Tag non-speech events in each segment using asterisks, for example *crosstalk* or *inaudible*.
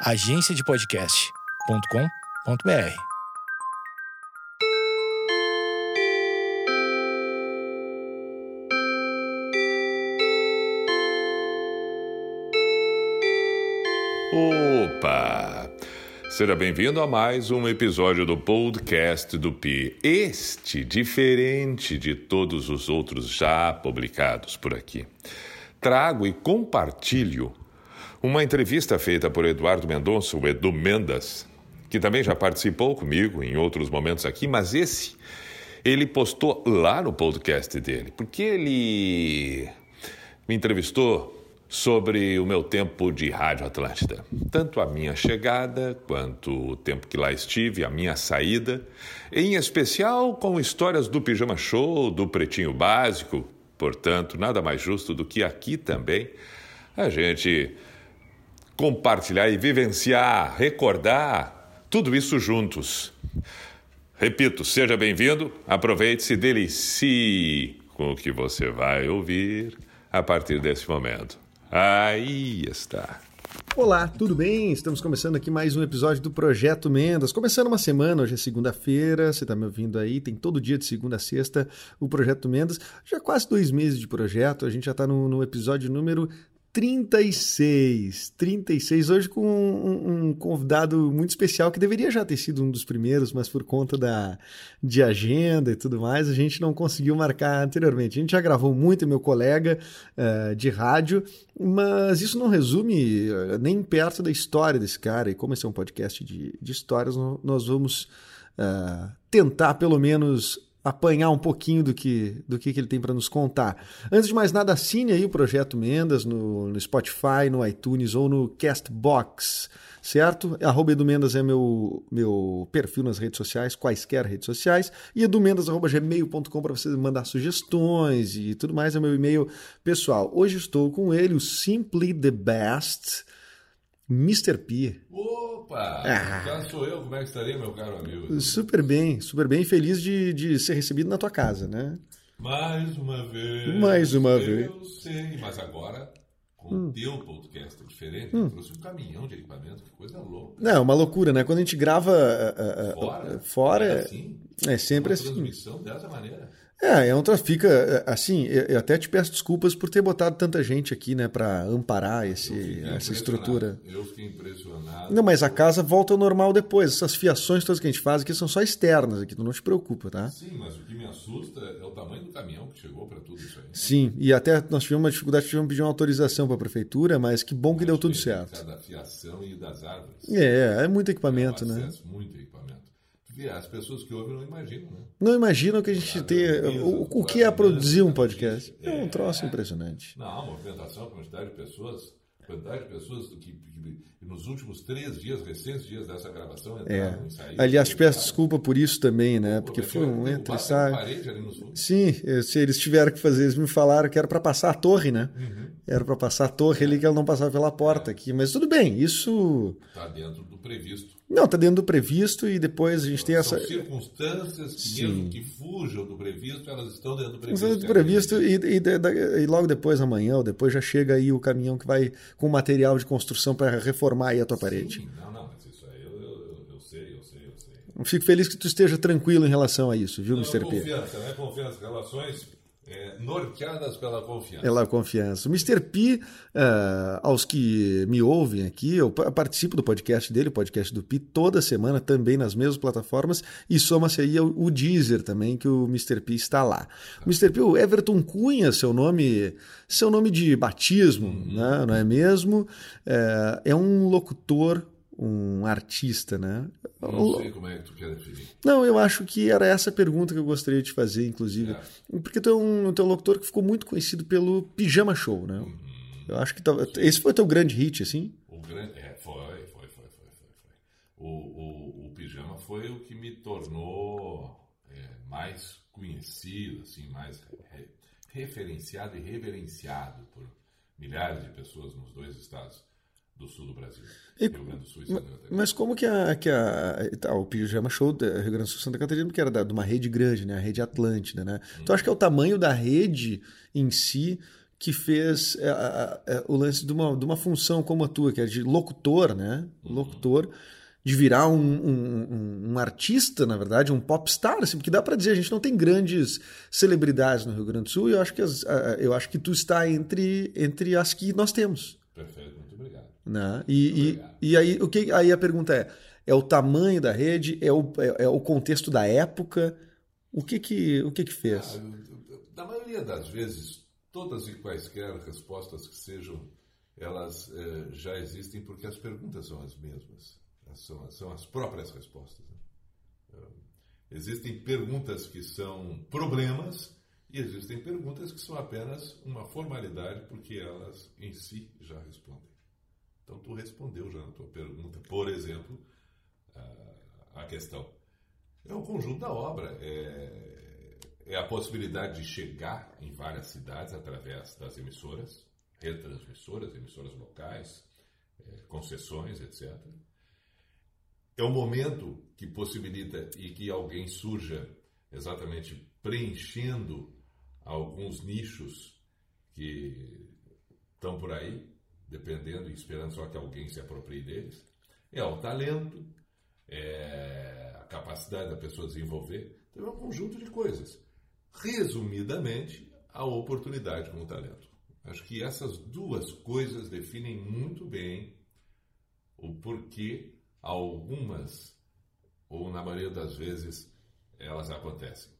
agenciadepodcast.com.br. Opa! Seja bem-vindo a mais um episódio do podcast do Pi. Este diferente de todos os outros já publicados por aqui. Trago e compartilho uma entrevista feita por Eduardo Mendonça, o Edu Mendas, que também já participou comigo em outros momentos aqui, mas esse ele postou lá no podcast dele, porque ele me entrevistou sobre o meu tempo de Rádio Atlântida. Tanto a minha chegada, quanto o tempo que lá estive, a minha saída, em especial com histórias do Pijama Show, do Pretinho Básico. Portanto, nada mais justo do que aqui também a gente compartilhar e vivenciar, recordar tudo isso juntos. Repito, seja bem-vindo, aproveite, se delicie com o que você vai ouvir a partir desse momento. Aí está. Olá, tudo bem? Estamos começando aqui mais um episódio do Projeto Mendas. Começando uma semana, hoje é segunda-feira, você está me ouvindo aí, tem todo dia de segunda a sexta o Projeto Mendas. Já quase dois meses de projeto, a gente já está no, no episódio número 36. 36. Hoje com um, um, convidado muito especial que deveria já ter sido um dos primeiros, mas por conta da, de agenda e tudo mais, a gente não conseguiu marcar anteriormente. A gente já gravou muito, meu colega uh, de rádio, mas isso não resume uh, nem perto da história desse cara. E como esse é um podcast de, de histórias, nós vamos uh, tentar pelo menos apanhar um pouquinho do que, do que, ele tem para nos contar. Antes de mais nada, assine aí o Projeto Mendas no, no Spotify, no iTunes ou no Castbox, certo? Arroba Edu Mendas é meu, meu perfil nas redes sociais, quaisquer redes sociais, e edumendas.gmail.com para você mandar sugestões e tudo mais, é meu e-mail pessoal. Hoje estou com ele, o Simply the Best, Mr. P. Opa! Ah. Já sou eu, como é que estaria, meu caro amigo? Super bem, super bem. Feliz de, de ser recebido na tua casa, né? Mais uma vez. Mais uma eu vez. Eu sei, mas agora com hum. o teu podcast diferente, hum. trouxe um caminhão de equipamento, que coisa louca. Não, é uma loucura, né? Quando a gente grava uh, uh, fora, fora é, assim, é sempre uma assim. transmissão dessa maneira. É, é um fica assim. Eu até te peço desculpas por ter botado tanta gente aqui, né, para amparar esse, essa estrutura. Eu fiquei impressionado. Não, mas a casa volta ao normal depois. Essas fiações todas que a gente faz aqui são só externas aqui, tu não te preocupa, tá? Sim, mas o que me assusta é o tamanho do caminhão que chegou para tudo isso aí. Sim, e até nós tivemos uma dificuldade, tivemos que pedir uma autorização para a prefeitura, mas que bom que deu tudo certo. Da fiação e das árvores. É, é muito equipamento, é um né? Muito equipamento. As pessoas que ouvem não imaginam, né? Não imaginam que a gente tem. O, o que é produzir um podcast? É um troço impressionante. Não, a movimentação, a quantidade de pessoas, quantidade de pessoas que, que, nos últimos três dias, recentes dias dessa gravação, entraram É. e saíram. Aliás, peço desculpa por isso também, né? Porque foi um entra e sai. Sim, eu- se eles tiveram que fazer, eles me falaram que era para passar a torre, né? Era para passar a torre ali que ela não passava pela porta aqui. Mas tudo bem, isso. Está dentro do previsto. Não, tá dentro do previsto e depois a gente tem São essa. circunstâncias que, mesmo que fujam do previsto, elas estão dentro do previsto. Dentro do previsto e, e, da- e logo depois, amanhã ou depois, já chega aí o caminhão que vai com material de construção para reformar aí a tua parede. Sim, não, não, mas isso aí eu, eu, eu, eu sei, eu sei, eu sei. Fico feliz que tu esteja tranquilo em relação a isso, viu, Não, Mr. P? confiança, né? Confiança, relações é, norteadas pela confiança. Pela confiança. O Mr. P, ah, aos que me ouvem aqui, eu pa- participo do podcast dele, o podcast do Pi, toda semana, também nas mesmas plataformas, e soma-se aí o, o Deezer também, que o Mr. P está lá. O Mr. P, o Everton Cunha, seu nome, seu nome de batismo, né, não é mesmo? É, é um locutor, um artista, né? Não sei como é que tu quer definir. Não, eu acho que era essa a pergunta que eu gostaria de fazer, inclusive. Porque tu é, um, tu é um locutor que ficou muito conhecido pelo Pijama Show, né? Eu acho que esse foi teu grande hit, assim? O grande. É, foi, foi, foi, foi, foi, foi. O, o, o pijama foi o que me tornou é, mais conhecido, assim, mais re- referenciado e reverenciado por milhares de pessoas nos dois estados do sul do Brasil. E- Rio Grande do Sul e Santa Catarina. Mas como que a, que a tá, o Pijama Show da Rio Grande do Sul Santa Catarina, porque era da- de uma rede grande, né? A rede Atlântida, né? Então acho que é o tamanho da rede em si que fez é, é, o lance de uma, de uma função como a tua, que é de locutor, né? Locutor, de virar um, um, um, artista, na verdade, um popstar, assim, porque dá para dizer, a gente não tem grandes celebridades no Rio Grande do Sul, e eu acho que, as, eu acho que tu está entre, entre as que nós temos. Perfeito. Né? E, e, e aí, o que, aí a pergunta é, é o tamanho da rede, é o, é, é o contexto da época, o que que, o que, que fez? Ah, na maioria das vezes, todas e quaisquer respostas que sejam, elas eh, já existem porque as perguntas são as mesmas. São, são as próprias respostas. Né? Eh, existem perguntas que são problemas e existem perguntas que são apenas uma formalidade porque elas em si já respondem. Então, tu respondeu já na tua pergunta, por exemplo, a, questão. É o conjunto da obra. É, é a possibilidade de chegar em várias cidades através das emissoras, retransmissoras, emissoras locais, é, concessões, etc. É o momento que possibilita e que alguém surja exatamente preenchendo alguns nichos que estão por aí, dependendo e esperando só que alguém se aproprie deles. É o talento, é a capacidade da pessoa desenvolver. Então é um conjunto de coisas resumidamente, a oportunidade com o talento. Acho que essas duas coisas definem muito bem o porquê algumas, ou na maioria das vezes, elas acontecem.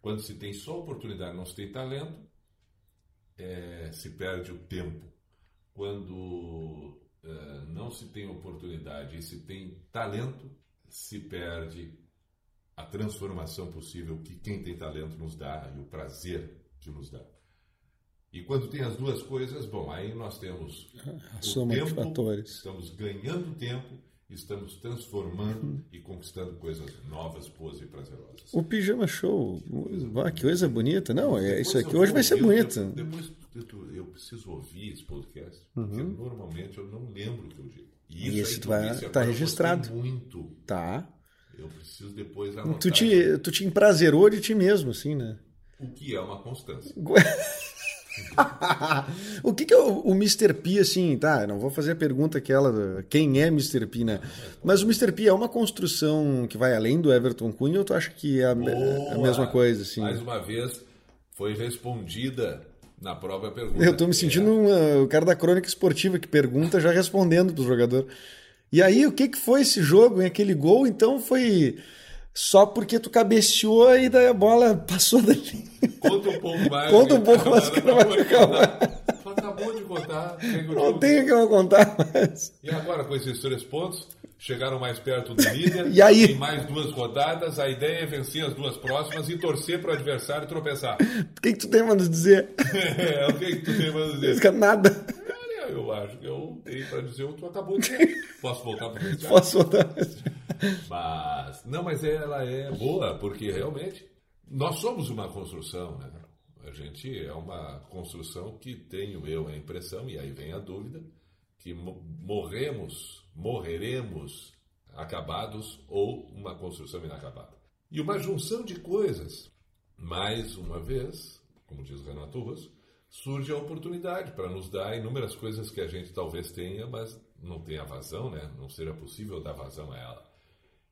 Quando se tem só oportunidade não se tem talento, é, se perde o tempo. Quando é, não se tem oportunidade e se tem talento, se perde a transformação possível que quem tem talento nos dá e o prazer que nos dá. E quando tem as duas coisas, bom, aí nós temos *laughs* a soma tempo, de fatores. Estamos ganhando tempo, estamos transformando e conquistando coisas novas, boas e prazerosas. O pijama show, coisa que coisa bonita. Não, é isso aqui hoje vai ser bonito. Depois eu preciso ouvir esse podcast, uhum. porque normalmente eu não lembro o que eu digo. E isso, isso vai estar tá registrado. Muito. Tá. Eu preciso depois anotar. Tu te, tu te emprazerou de ti mesmo, assim, né? O que é uma constância. *laughs* *laughs* o que, que é o, o Mr. P, assim, tá? Não vou fazer a pergunta aquela, quem é Mr. P, né? Mas o Mr. P é uma construção que vai além do Everton Cunha ou tu acha que é a, a mesma coisa, assim? Mais uma vez, foi respondida na própria pergunta. Eu tô me sentindo é. o cara da crônica esportiva que pergunta já respondendo pro jogador. E aí, o que, que foi esse jogo, em aquele gol? Então foi só porque tu cabeceou e daí a bola passou *laughs* dali. Conta um pouco mais. Conta um pouco mais não vai ficar Acabou de contar. Não tenho que eu contar mais. E agora, com esses três pontos, chegaram mais perto do líder. *laughs* e aí? Tem mais duas rodadas. A ideia é vencer as duas próximas e torcer para o adversário tropeçar. O que, que tu tem a nos dizer? *laughs* é, o que, que tu tem a nos dizer? Nada eu acho que eu tenho para dizer o que tu acabou de dizer. Posso voltar para o Posso voltar. Mas, não, mas ela é boa, porque realmente nós somos uma construção, né? A gente é uma construção que tenho eu a impressão, e aí vem a dúvida, que morremos, morreremos acabados ou uma construção inacabada. E uma junção de coisas, mais uma vez, como diz Renato Russo, surge a oportunidade para nos dar inúmeras coisas que a gente talvez tenha, mas não tenha vazão, né? não seja possível dar vazão a ela.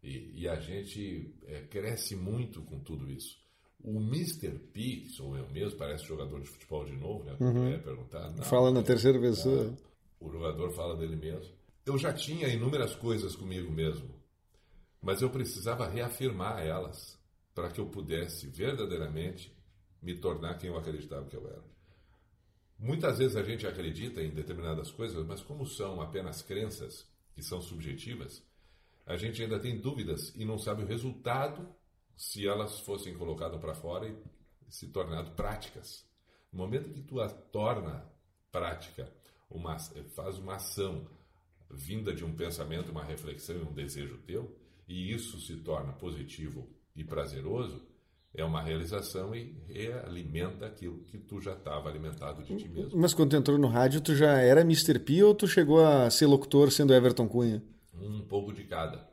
E, e a gente é, cresce muito com tudo isso. O Mr. P, que sou eu mesmo, parece jogador de futebol de novo, né? Uhum. perguntar. Não, fala na terceira pessoa. o jogador fala dele mesmo. Eu já tinha inúmeras coisas comigo mesmo, mas eu precisava reafirmar elas para que eu pudesse verdadeiramente me tornar quem eu acreditava que eu era. Muitas vezes a gente acredita em determinadas coisas, mas como são apenas crenças que são subjetivas, a gente ainda tem dúvidas e não sabe o resultado se elas fossem colocadas para fora e se tornado práticas. No momento que tu a torna prática, uma, faz uma ação vinda de um pensamento, uma reflexão e um desejo teu, e isso se torna positivo e prazeroso, é uma realização e realimenta aquilo que tu já estava alimentado de ti mesmo. Mas quando tu entrou no rádio, tu já era Mr. P ou tu chegou a ser locutor sendo Everton Cunha? Um pouco de cada.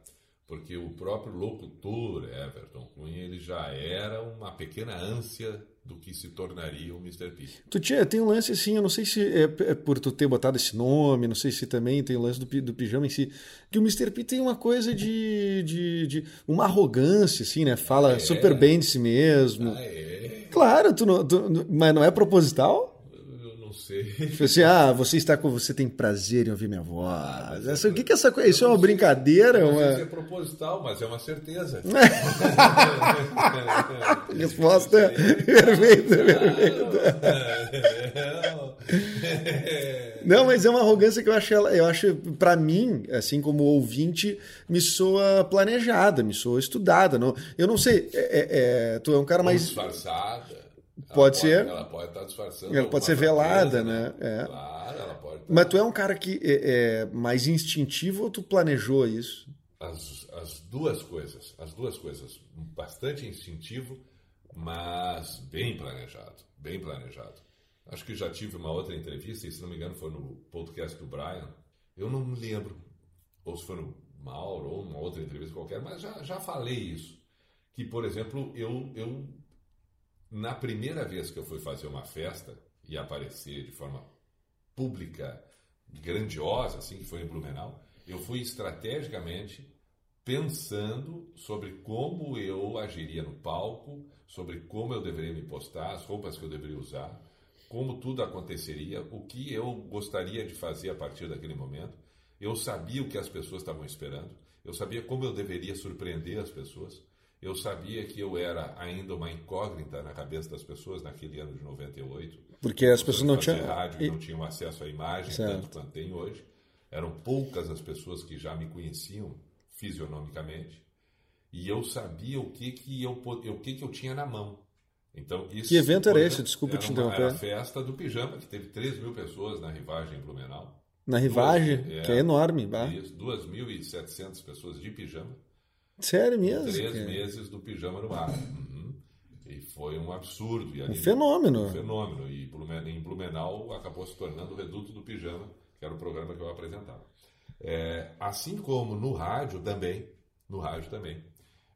porque o próprio locutor Everton Cunha ele já era uma pequena ânsia do que se tornaria o Mr. P. Tu tinha, tem um lance assim, eu não sei se é, é, por tu ter botado esse nome, não sei se também tem o lance do, do pijama em si, que o Mr. P tem uma coisa de, de, de uma arrogância, assim, né? Fala é. super bem de si mesmo. Ah, é. Claro, tu não, tu, mas não é proposital? Sei. Tipo assim, ah, você está com. Você tem prazer em ouvir minha voz. Ah, essa, o que, que é essa coisa? Isso é uma brincadeira? Não uma... sei se é proposital, mas é uma certeza. *laughs* *laughs* Resposta perfeita, perfeita. *laughs* Não, mas é uma arrogância que eu acho, eu acho para mim, assim como ouvinte, me soa planejada, me soa estudada. Não, eu não sei, é, é, é tu é um cara mais. Disfarçada. Pode, ser. Ela pode estar disfarçando. Ela pode ser velada, né? né? É. Claro, ela pode. Estar... Mas tu é um cara que é, é, mais instintivo ou tu planejou isso? As, as duas coisas. As duas coisas. Bastante instintivo, mas bem planejado. Bem planejado. Acho que já tive uma outra entrevista, e se não me engano foi no podcast do Brian. Eu não me lembro. Ou se foi no Mauro, ou uma outra entrevista qualquer, mas já, já falei isso. Que, por exemplo, eu, eu na primeira vez que eu fui fazer uma festa e aparecer de forma pública, grandiosa, assim, que foi em Blumenau, eu fui estrategicamente pensando sobre como eu agiria no palco, sobre como eu deveria me postar, as roupas que eu deveria usar, como tudo aconteceria, o que eu gostaria de fazer a partir daquele momento. Eu sabia o que as pessoas estavam esperando, eu sabia como eu deveria surpreender as pessoas. Eu sabia que eu era ainda uma incógnita na cabeça das pessoas naquele ano de 98. Porque as pessoas não tinham. rádio e... não tinham acesso à imagem, certo. tanto quanto tem hoje. Eram poucas as pessoas que já me conheciam fisionomicamente. E eu sabia o que, que, eu, o que, que eu tinha na mão. Então, isso, que evento era esse? Desculpa era te interromper. Era a festa do pijama, que teve 3 mil pessoas na rivagem em Blumenau. Na rivagem? Duas, que é, é enorme. Bah. Isso, 2.700 pessoas de pijama. Sério mesmo? Três meses do pijama no ar. Uhum. E foi um absurdo. E um fenômeno. Um fenômeno. E em Blumenau acabou se tornando o Reduto do Pijama, que era o programa que eu apresentava. É, assim como no rádio também, no rádio também.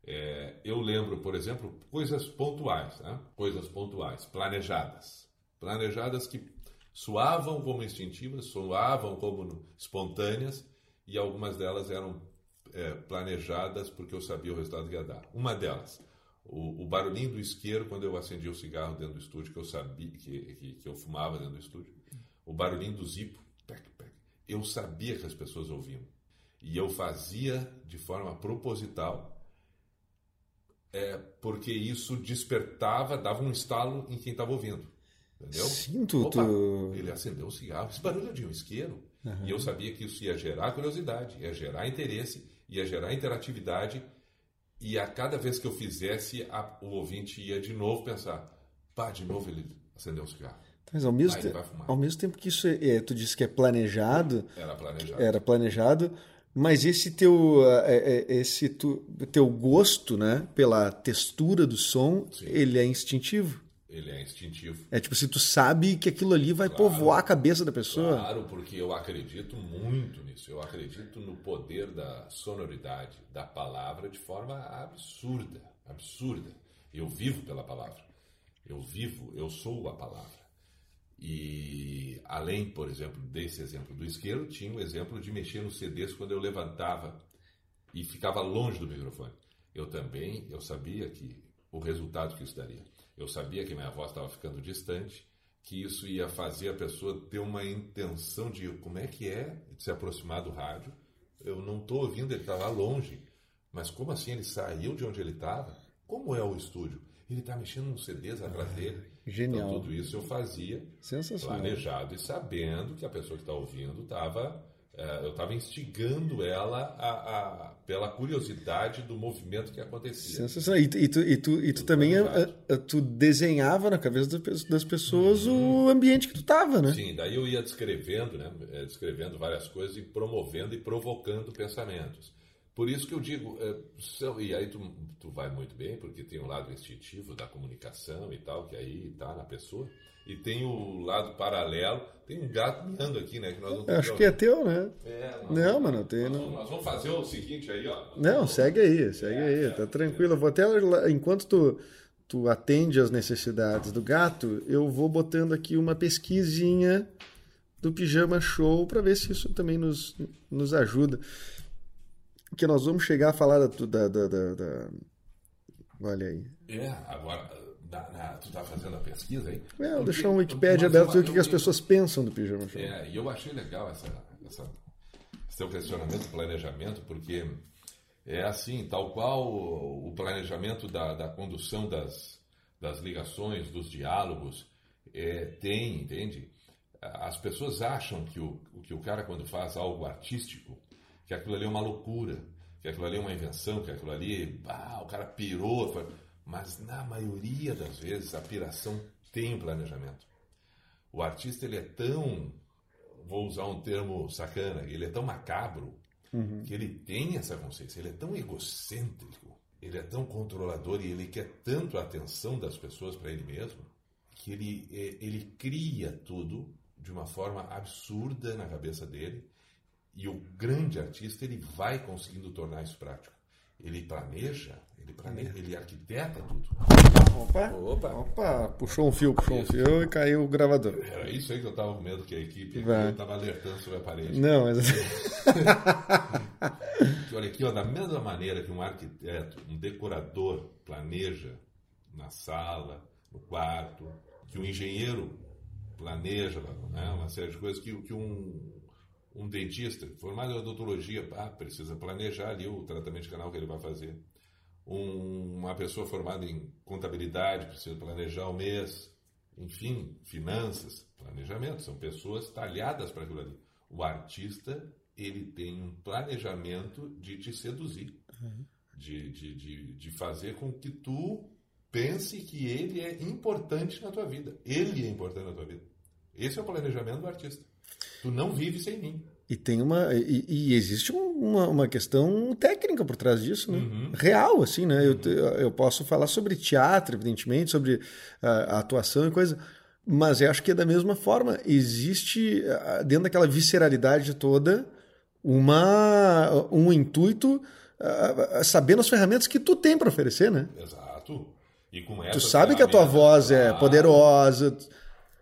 É, eu lembro, por exemplo, coisas pontuais, né? coisas pontuais, planejadas. Planejadas que soavam como instintivas, soavam como espontâneas, e algumas delas eram é, planejadas porque eu sabia o resultado que ia dar. Uma delas, o, o, barulhinho do isqueiro quando eu acendia o cigarro dentro do estúdio, que eu sabia que, que, que eu fumava dentro do estúdio. O barulhinho do zipo, pec, pec, eu sabia que as pessoas ouviam. E eu fazia de forma proposital, é, porque isso despertava, dava um estalo em quem estava ouvindo. Entendeu? Sinto. Opa, tu... Ele acendeu o cigarro. Esse barulho é de um isqueiro. Uhum. E eu sabia que isso ia gerar curiosidade, ia gerar interesse ia gerar interatividade e a cada vez que eu fizesse, a, o ouvinte ia de novo pensar: pá, de novo ele acendeu um cigarro. Mas ao mesmo, te... ao mesmo tempo que isso é, é, tu disse que é planejado, era planejado, era planejado mas esse teu, é, é, esse tu, teu gosto né, pela textura do som, Sim. ele é instintivo. Ele é instintivo. É tipo, se tu sabe que aquilo ali vai claro, povoar a cabeça da pessoa. Claro, porque eu acredito muito nisso. Eu acredito no poder da sonoridade da palavra de forma absurda. Absurda. Eu vivo pela palavra. Eu vivo, eu sou a palavra. E além, por exemplo, desse exemplo do isqueiro, tinha o exemplo de mexer nos CDs quando eu levantava e ficava longe do microfone. Eu também, eu sabia que o resultado que isso daria. Eu sabia que minha voz estava ficando distante, que isso ia fazer a pessoa ter uma intenção de como é que é de se aproximar do rádio. Eu não estou ouvindo, ele estava longe. Mas como assim ele saiu de onde ele estava? Como é o estúdio? Ele está mexendo nos CDs atrás ah, dele. Genial. Então, tudo isso eu fazia planejado e sabendo que a pessoa que está ouvindo estava eu estava instigando ela a, a, pela curiosidade do movimento que acontecia. Sensacional. E, e, tu, e tu, e tu também a, a, eh, tu desenhava na cabeça das pessoas uhum. o ambiente que tu estava, né? Sim, daí eu ia descrevendo, né? Descrevendo várias coisas e promovendo e provocando pensamentos. Por isso que eu digo, é, e aí tu, tu vai muito bem, porque tem o lado instintivo da comunicação e tal, que aí está na pessoa, e tem o lado paralelo, tem um gato miando aqui, né? Que nós não Acho que é teu, né? É, nós, Não, mano, tem. nós, Não, nós vamos fazer o seguinte aí, ó. não segue aí, segue É, aí, tá tranquilo. Eu vou até, enquanto tu, tu atende às necessidades do gato, eu vou botando aqui uma pesquisinha do Pijama Show para ver se isso também nos, nos ajuda. Que nós vamos chegar a falar da, da, da, da- da- Olha aí. É, agora, na- na- tu tá fazendo a pesquisa aí? É, Porque- deixar um Wikipedia aberto eu- ver o que, que as eu- pessoas pensam do Pijama Show. É, e eu achei legal essa, essa, esse teu questionamento, planejamento, porque é assim, tal qual o, o planejamento da, da condução das, das ligações, dos diálogos, é, tem, entende? As pessoas acham que o, que o cara, quando faz algo artístico, que aquilo ali é uma loucura, que aquilo ali é uma invenção, que aquilo ali, ah, o cara pirou. foi- Mas na maioria das vezes a piração tem um planejamento. O artista ele é tão, vou usar um termo sacana, ele é tão macabro que ele tem essa consciência, ele é tão egocêntrico, ele é tão controlador e ele quer tanto a atenção das pessoas para ele mesmo que ele, eh, ele cria tudo de uma forma absurda na cabeça dele e o grande artista ele vai conseguindo tornar isso prático. Ele planeja, ele planeja, ele arquiteta tudo. Opa, Opa. opa, puxou um fio, puxou um fio e caiu o gravador. Era isso aí que eu estava com medo que a equipe estava alertando sobre a parede. Não, mas *laughs* olha aqui, ó, da mesma maneira que um arquiteto, um decorador planeja na sala, no quarto, que um engenheiro planeja né, uma série de coisas, que, que um, um dentista formado em odontologia ah, precisa planejar ali o tratamento de canal que ele vai fazer. Um- uma pessoa formada em contabilidade precisa planejar o mês. Enfim, finanças, planejamento, são pessoas talhadas para aquilo ali. O artista, ele tem um planejamento de te seduzir, de, de, de, de fazer com que tu pense que ele é importante na tua vida. Ele é importante na tua vida. Esse é o planejamento do artista. Tu não vive sem mim. E tem uma. E, e existe um- uma, uma questão técnica por trás disso, né? Uhum. Real, assim, né? Eu, te- eu posso falar sobre teatro, evidentemente, sobre ah, a atuação e coisa. Mas eu acho que é da mesma forma. Existe, ah, dentro daquela visceralidade toda, uma, um intuito, ah, sabendo as ferramentas que tu tem para oferecer, né? Exato. E com Tu essas sabe que a tua voz é poderosa.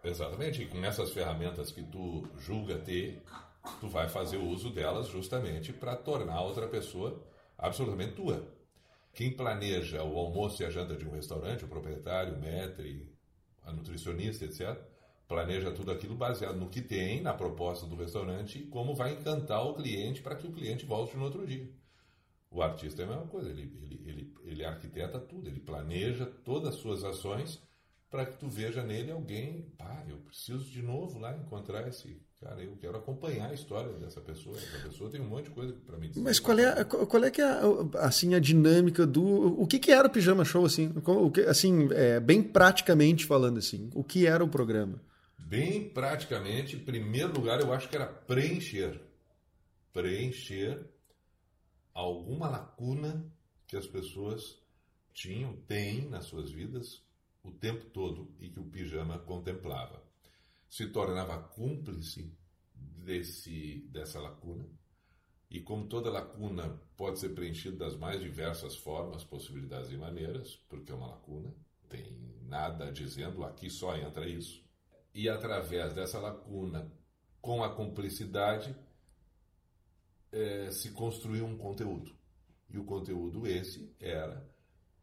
Exatamente. E com essas ferramentas que tu julga ter, tu vai fazer uso delas justamente para tornar outra pessoa absolutamente tua. Quem planeja o almoço e a janta de um restaurante, o proprietário, o maître, a nutricionista, etc., planeja tudo aquilo baseado no que tem, na proposta do restaurante e como vai encantar o cliente para que o cliente volte no outro dia. O artista é a mesma coisa, ele, ele, ele, ele arquiteta tudo, ele planeja todas as suas ações para que tu veja nele alguém, pá, eu preciso de novo lá encontrar esse cara, eu quero acompanhar a história dessa pessoa. Essa pessoa tem um monte de coisa para me dizer. Mas qual é, qual é que é a, assim, a dinâmica do... O que, que era o Pijama Show, assim? O que, assim, é, bem praticamente falando, assim. O que era o programa? Bem praticamente, em primeiro lugar, eu acho que era preencher. Preencher alguma lacuna que as pessoas tinham, têm nas suas vidas o tempo todo e que o pijama contemplava. Se tornava cúmplice desse, dessa lacuna. E como toda lacuna pode ser preenchida das mais diversas formas, possibilidades e maneiras, porque é uma lacuna, tem nada dizendo aqui só entra isso. E através dessa lacuna, com a cumplicidade, eh, se construiu um conteúdo. E o conteúdo esse era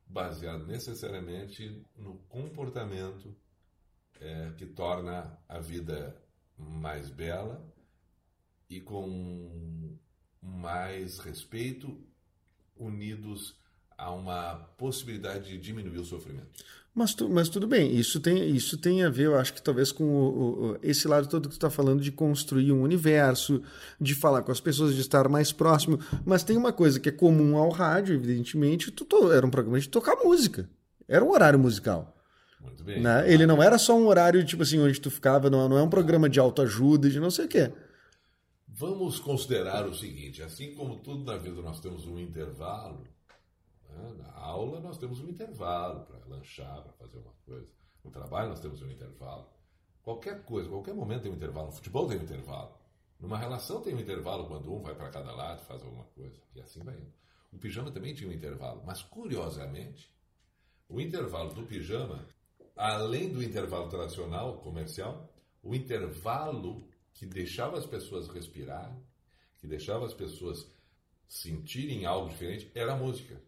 baseado necessariamente no comportamento eh, que torna a vida mais bela e com mais respeito, unidos a uma possibilidade de diminuir o sofrimento. Mas, tu, mas tudo bem, isso tem, isso tem a ver, eu acho que talvez com o, o, esse lado todo que tu está falando de construir um universo, de falar com as pessoas, de estar mais próximo. Mas tem uma coisa que é comum ao rádio, evidentemente, tu, tu, era um programa de tocar música. Era um horário musical. Muito bem. Né? Ele não era só um horário, tipo assim, onde tu ficava, não, não é um programa de autoajuda, de não sei o quê. vamos considerar o seguinte: assim como tudo na vida nós temos um intervalo, né? na aula nós temos um intervalo para lanchar, para fazer uma coisa. No trabalho nós temos um intervalo. Qualquer coisa, qualquer momento tem um intervalo. No futebol tem um intervalo. Numa relação tem um intervalo quando um vai para cada lado, faz alguma coisa. E assim vai indo. O pijama também tinha um intervalo. Mas, curiosamente, o intervalo do pijama, além do intervalo tradicional, comercial, o intervalo que deixava as pessoas respirar, que deixava as pessoas sentirem algo diferente, era a música.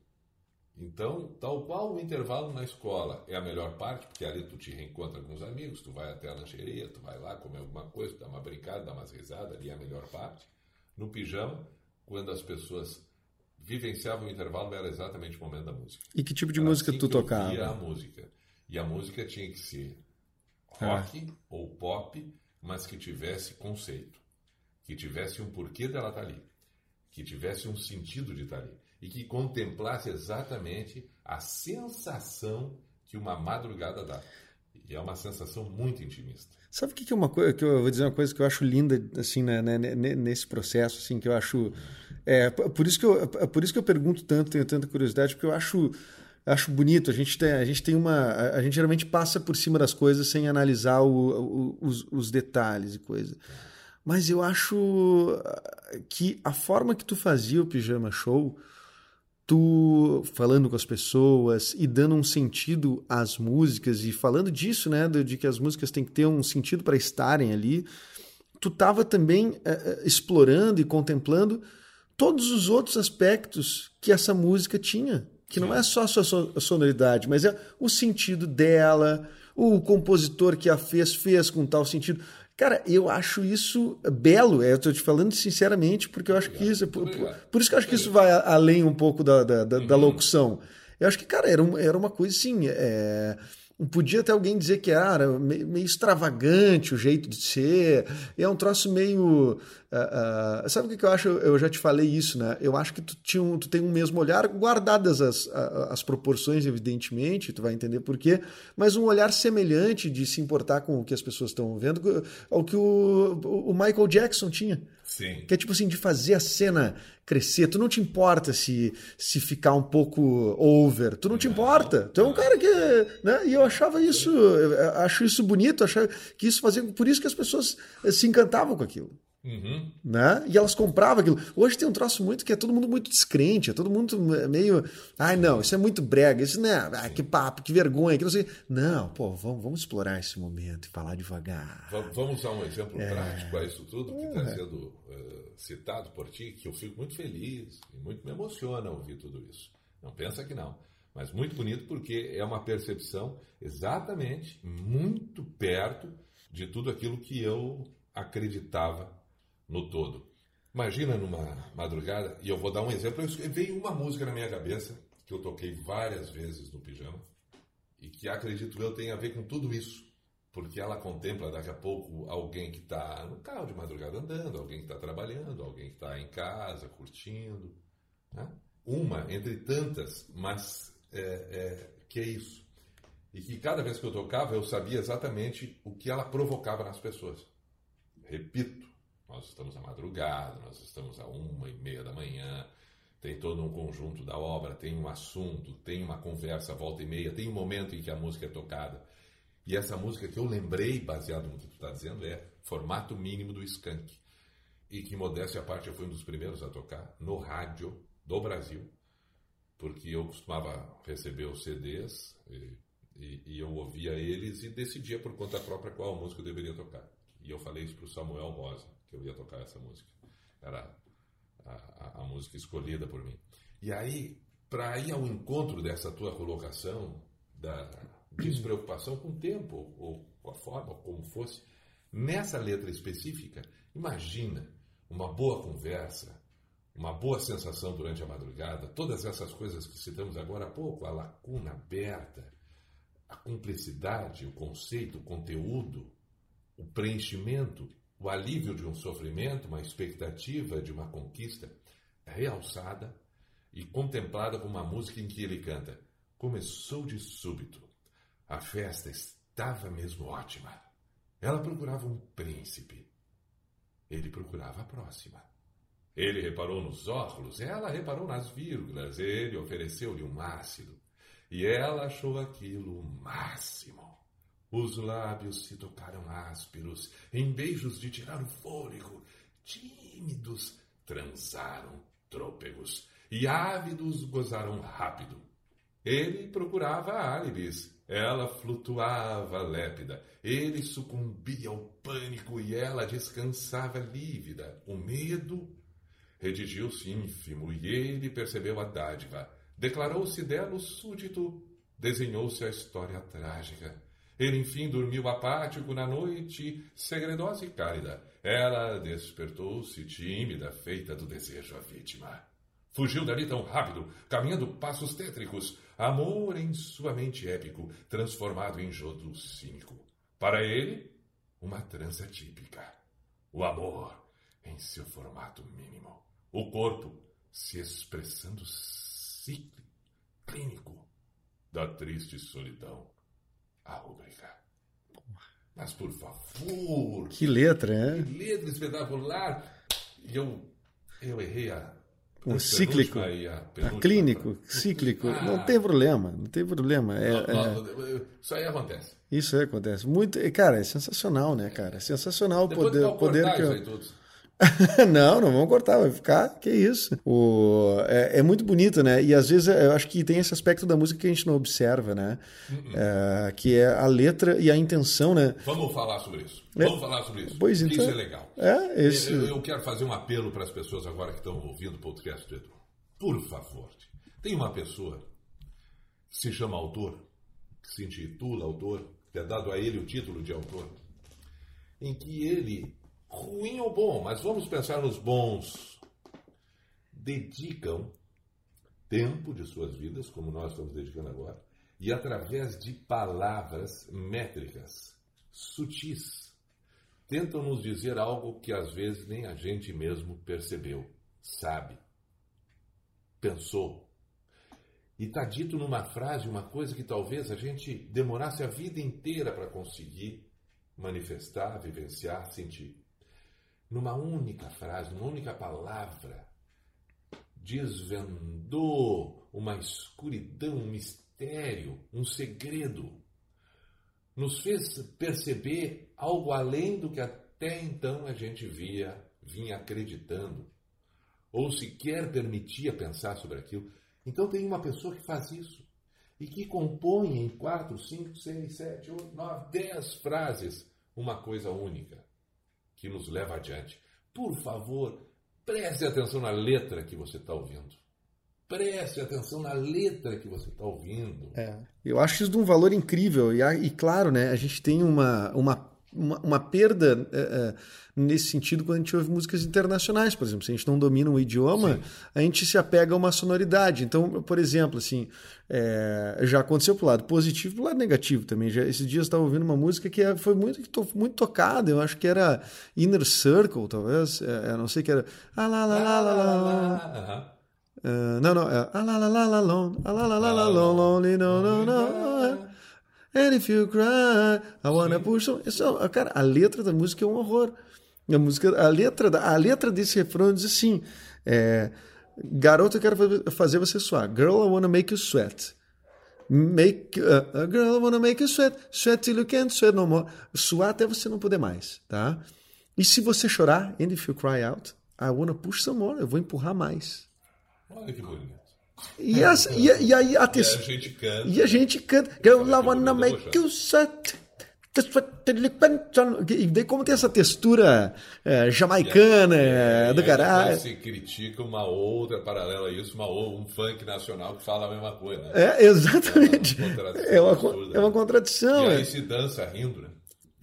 Então, tal qual o intervalo na escola é a melhor parte, porque ali tu te reencontra com os amigos, tu vai até a lancheria, tu vai lá comer alguma coisa, dá uma brincada, dá umas risadas, ali é a melhor parte. No pijama, quando as pessoas vivenciavam o intervalo, era exatamente o momento da música. E que tipo de era música assim tu eu tocava? via a música. E a música tinha que ser rock ou pop, mas que tivesse conceito, que tivesse um porquê dela estar ali, que tivesse um sentido de estar ali e que contemplasse exatamente a sensação que uma madrugada dá. E é uma sensação muito intimista. Sabe o que é uma coisa que eu vou dizer uma coisa que eu acho linda assim né, né, né, nesse processo assim que eu acho é por isso que eu por isso que eu pergunto tanto tenho tanta curiosidade porque eu acho acho bonito a gente tem a gente tem uma a gente geralmente passa por cima das coisas sem analisar o, o, os, os detalhes e coisa mas eu acho que a forma que tu fazia o pijama show tu falando com as pessoas e dando um sentido às músicas e falando disso, né, de que as músicas têm que ter um sentido para estarem ali, tu estava também é, explorando e contemplando todos os outros aspectos que essa música tinha, que não é só a sua sonoridade, mas é o sentido dela, o compositor que a fez fez com tal sentido. Cara, eu acho isso belo, é, eu estou te falando sinceramente, porque eu acho que isso. Por, por, isso que eu acho que isso vai além um pouco da, da, da, da locução. Eu acho que, cara, era, um, era uma coisa assim. É, Podia até alguém dizer que era meio extravagante o jeito de ser, é um troço meio. Uh, uh, sabe o que eu acho? Eu já te falei isso, né? Eu acho que tu, tinha um, tu tem um mesmo olhar, guardadas as, as proporções, evidentemente, tu vai entender por quê, mas um olhar semelhante de se importar com o que as pessoas estão vendo ao que o, o Michael Jackson tinha. Sim. Que é tipo assim, de fazer a cena crescer. Tu não te importa se, se ficar um pouco over. Tu não, não te importa. Tu é um cara que. Né? E eu achava isso. Eu acho isso bonito, achava que isso fazia. Por isso que as pessoas se encantavam com aquilo. Uhum. Né? E elas compravam aquilo. Hoje tem um troço muito que é todo mundo muito descrente, é todo mundo meio. Ai, não, isso é muito brega, isso não é. Ah, que papo, que vergonha, que não sei. Não, pô, vamos, vamos explorar esse momento e falar devagar. Vamos usar um exemplo é. prático a isso tudo que está é. sendo uh, citado por ti, que eu fico muito feliz e muito me emociona ouvir tudo isso. Não pensa que não. Mas muito bonito porque é uma percepção exatamente muito perto de tudo aquilo que eu acreditava no todo. Imagina numa madrugada, e eu vou dar um exemplo, eu, veio uma música na minha cabeça, que eu toquei várias vezes no pijama, e que acredito eu tem a ver com tudo isso, porque ela contempla daqui a pouco alguém que está no carro de madrugada andando, alguém que está trabalhando, alguém que está em casa curtindo. Né? Uma entre tantas, mas é, é, que é isso. E que cada vez que eu tocava eu sabia exatamente o que ela provocava nas pessoas. Repito, nós estamos à madrugada, nós estamos a uma e meia da manhã, tem todo um conjunto da obra, tem um assunto, tem uma conversa volta e meia, tem um momento em que a música é tocada. E essa música que eu lembrei, baseado no que tu está dizendo, é formato mínimo do Skank. E que, modéstia à parte, eu fui um dos primeiros a tocar no rádio do Brasil, porque eu costumava receber os CDs e, e, e eu ouvia eles e decidia por conta própria qual música eu deveria tocar. E eu falei isso para o Samuel Rosa que eu ia tocar essa música. Era a, a, a música escolhida por mim. E aí, para ir ao encontro dessa tua colocação, da despreocupação com o tempo, ou com a forma, como fosse, nessa letra específica, imagina uma boa conversa, uma boa sensação durante a madrugada, todas essas coisas que citamos agora há pouco, a lacuna aberta, a cumplicidade, o conceito, o conteúdo, o preenchimento o alívio de um sofrimento, uma expectativa de uma conquista, realçada e contemplada com uma música em que ele canta: Começou de súbito. A festa estava mesmo ótima. Ela procurava um príncipe. ele procurava a próxima. Ele reparou nos óculos, ela reparou nas vírgulas, ele ofereceu-lhe um ácido. E ela achou aquilo o máximo. Os lábios se tocaram ásperos, em beijos de tirar o fôlego. Tímidos, transaram trôpegos. E ávidos gozaram rápido. Ele procurava álibis. Ela flutuava lépida. Ele sucumbia ao pânico e ela descansava lívida. O medo redigiu-se ínfimo e ele percebeu a dádiva. Declarou-se dela súdito. Desenhou-se a história trágica. Ele, enfim, dormiu apático na noite, segredosa e cálida. Ela despertou-se tímida, feita do desejo à vítima. Fugiu dali tão rápido, caminhando passos tétricos, amor em sua mente épico, transformado em jogo cínico. Para ele, uma trança típica. O amor em seu formato mínimo. O corpo se expressando cíclico, clínico da triste solidão. A rúbrica. Mas, por favor... Que letra, é? Que letra espetacular! E eu, eu errei a um cíclico, a clínico, cíclico, ah, não tem problema, não tem problema. É, não, não, é, isso aí acontece. Isso aí acontece. Muito, cara, é sensacional, né, cara? É sensacional o poder, poder que eu... *laughs* não, não vamos cortar, vai ficar. Que isso. O, é, é, muito bonito, né? E às vezes eu acho que tem esse aspecto da música que a gente não observa, né? Uh-uh. É, que é a letra e a intenção, né? Vamos falar sobre isso. É. Vamos falar sobre isso. Pois então. Isso é legal. É, esse... eu, eu quero fazer um apelo para as pessoas agora que estão ouvindo o podcast do Edu. Por favor, tem uma pessoa que se chama autor, que se intitula autor, que é dado a ele o título de autor, em que ele ruim ou bom, mas vamos pensar nos bons, dedicam tempo de suas vidas, como nós estamos dedicando agora, e através de palavras métricas, sutis, tentam nos dizer algo que às vezes nem a gente mesmo percebeu, sabe, pensou. E está dito numa frase uma coisa que talvez a gente demorasse a vida inteira para conseguir manifestar, vivenciar, sentir numa única frase, numa única palavra, desvendou uma escuridão, um mistério, um segredo. Nos fez perceber algo além do que até então a gente via, vinha acreditando, ou sequer permitia pensar sobre aquilo. Então tem uma pessoa que faz isso e que compõe em quatro, cinco, seis, sete, oito, nove, dez frases uma coisa única que nos leva adiante. Por favor, preste atenção na letra que você está ouvindo. Preste atenção na letra que você está ouvindo. É, eu acho isso de um valor incrível. E, e claro, né, a gente tem uma, uma uma, uma perda é, é, nesse sentido quando a gente ouve músicas internacionais, por exemplo. Se a gente não domina um idioma, Sim. a gente se apega a uma sonoridade. Então, por exemplo, assim, é, já aconteceu pro lado positivo e pro lado negativo também. Já, esses dias eu estava ouvindo uma música que é, foi muito, muito tocada, eu acho que era Inner Circle, talvez. É, não sei que era. Ah, lá, lá, lá, lá, lá. lá. Uh, não, não, é. Ah, lá, lá, lá, lá, long, ah, lá, lá, lá, lá, long, lonely, no, no, no. And if you cry, I wanna push on. Isso, cara, a letra da música é um horror. A, música, a, letra, a letra desse refrão diz assim: é, Garoto, eu quero fazer você suar. Girl, I wanna make you sweat. Make, uh, uh, girl, I wanna make you sweat. Sweat till you can't sweat no more. Suar até você não poder mais, tá? E se você chorar, and if you cry out, I wanna push some more. Eu vou empurrar mais. Olha que bonito. E, essa, e, e aí a te... E a gente canta. E a gente canta. E daí, como tem essa textura é, jamaicana é, do caralho. Se critica uma outra paralela a isso, uma, um funk nacional que fala a mesma coisa. Né? É, exatamente. É uma, é uma, é uma contradição. E aí se dança rindo, né?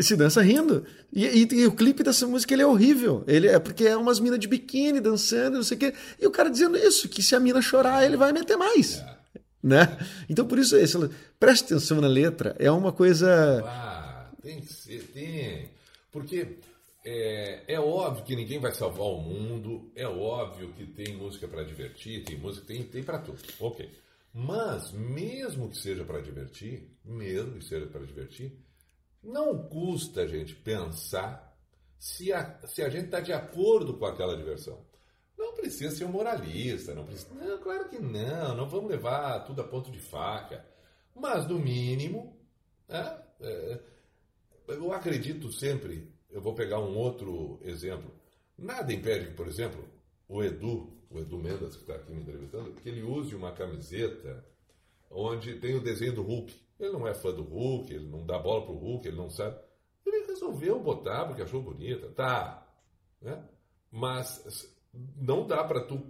Se dança rindo. E, e, e, o clipe dessa música ele é horrível. Ele é porque é umas minas de biquíni dançando, não sei o quê. E o cara dizendo isso, que se a mina chorar, ele vai meter mais. É. Né? Então por isso, esse, preste atenção na letra. É uma coisa. Ah, tem que ser, tem. Porque é, é óbvio que ninguém vai salvar o mundo, é óbvio que tem música para divertir, tem música, tem, tem para tudo. Ok. Mas, mesmo que seja para divertir, mesmo que seja para divertir, não custa gente pensar se a, se a gente está de acordo com aquela diversão. Não precisa ser um moralista, não precisa. Não, claro que não, não vamos levar tudo a ponto de faca. Mas, no mínimo, né, é, eu acredito sempre, eu vou pegar um outro exemplo. Nada impede que, por exemplo, o Edu, o Edu Mendes, que está aqui me entrevistando, que ele use uma camiseta onde tem o desenho do Hulk. Ele não é fã do Hulk, ele não dá bola pro Hulk, ele não sabe. Ele resolveu botar porque achou bonita. Tá. Né? Mas não dá para tu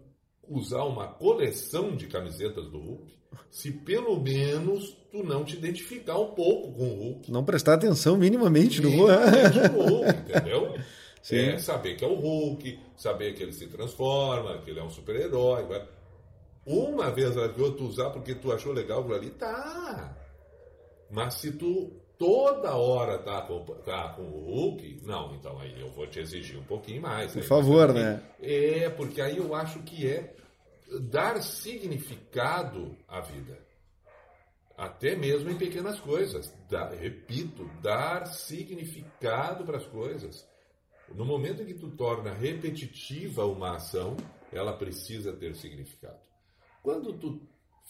usar uma coleção de camisetas do Hulk se pelo menos tu não te identificar um pouco com o Hulk. Não prestar atenção minimamente, no Hulk. entendeu? *laughs* Sim. É saber que é o Hulk, saber que ele se transforma, que ele é um super-herói. Uma vez a tu usar porque tu achou legal aquilo ali, tá. Mas se tu toda hora tá com, tá com o Hulk, não, então aí eu vou te exigir um pouquinho mais. Por favor, né? É, porque aí eu acho que é dar significado à vida. Até mesmo em pequenas coisas. Dar, repito, dar significado para as coisas. No momento em que tu torna repetitiva uma ação, ela precisa ter significado. Quando tu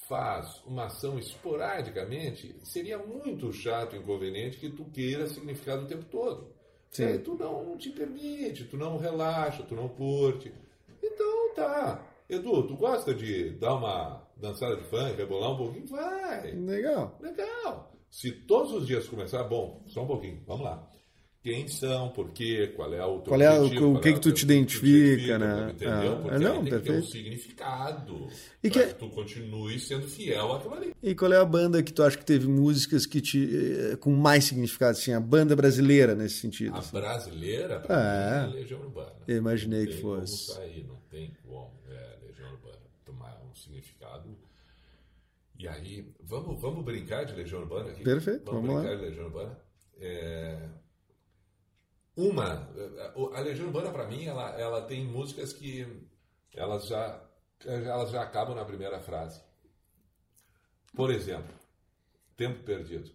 faz uma ação esporadicamente, seria muito chato e inconveniente que tu queira significado o tempo todo. Sim. Aí tu não te permite, tu não relaxa, tu não curte. Então tá. Edu, tu gosta de dar uma dançada de funk, rebolar um pouquinho? Vai. Legal. Legal. Se todos os dias começar, bom, só um pouquinho, vamos lá quem são, por quê, qual é o qual é o, o que, é que tu te identifica, né? Entendeu? Ah, Porque não, tem perfeito. que ter um significado e que, que tu continue sendo fiel àquilo ali. E qual é a banda que tu acha que teve músicas que te eh, com mais significado, assim, a banda brasileira nesse sentido? A assim? brasileira, pra é. mim, é Legião Urbana. Eu imaginei que fosse. Como sair, não tem como, é, Legião Urbana tomar um significado. E aí, vamos, vamos brincar de Legião Urbana aqui? Perfeito, vamos, vamos brincar lá. de Legião Urbana. É, uma. A Legião Urbana, para mim, ela, ela tem músicas que elas já, elas já acabam na primeira frase. Por exemplo, Tempo Perdido.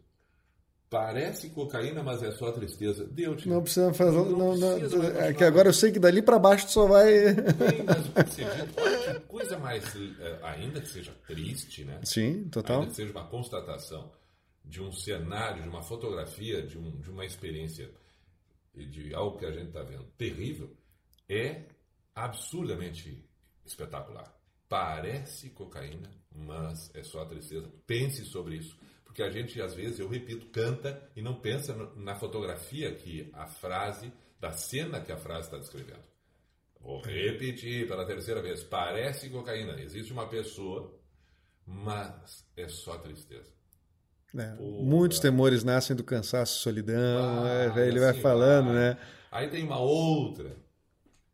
Parece cocaína, mas é só tristeza. Deu-te. Não precisa fazer. Não, não, não é que agora eu sei que dali para baixo só vai. Bem, *laughs* mas que coisa mais. É, ainda que seja triste, né? Sim, total. Ainda que seja uma constatação de um cenário, de uma fotografia, de, um, de uma experiência e de algo que a gente está vendo terrível, é absurdamente espetacular. Parece cocaína, mas é só tristeza. Pense sobre isso. Porque a gente, às vezes, eu repito, canta e não pensa na fotografia que a frase, da cena que a frase está descrevendo. Vou repetir pela terceira vez. Parece cocaína. Existe uma pessoa, mas é só tristeza. É, muitos temores nascem do cansaço e solidão, ah, é, ele vai assim, falando, vai. né? Aí tem uma outra,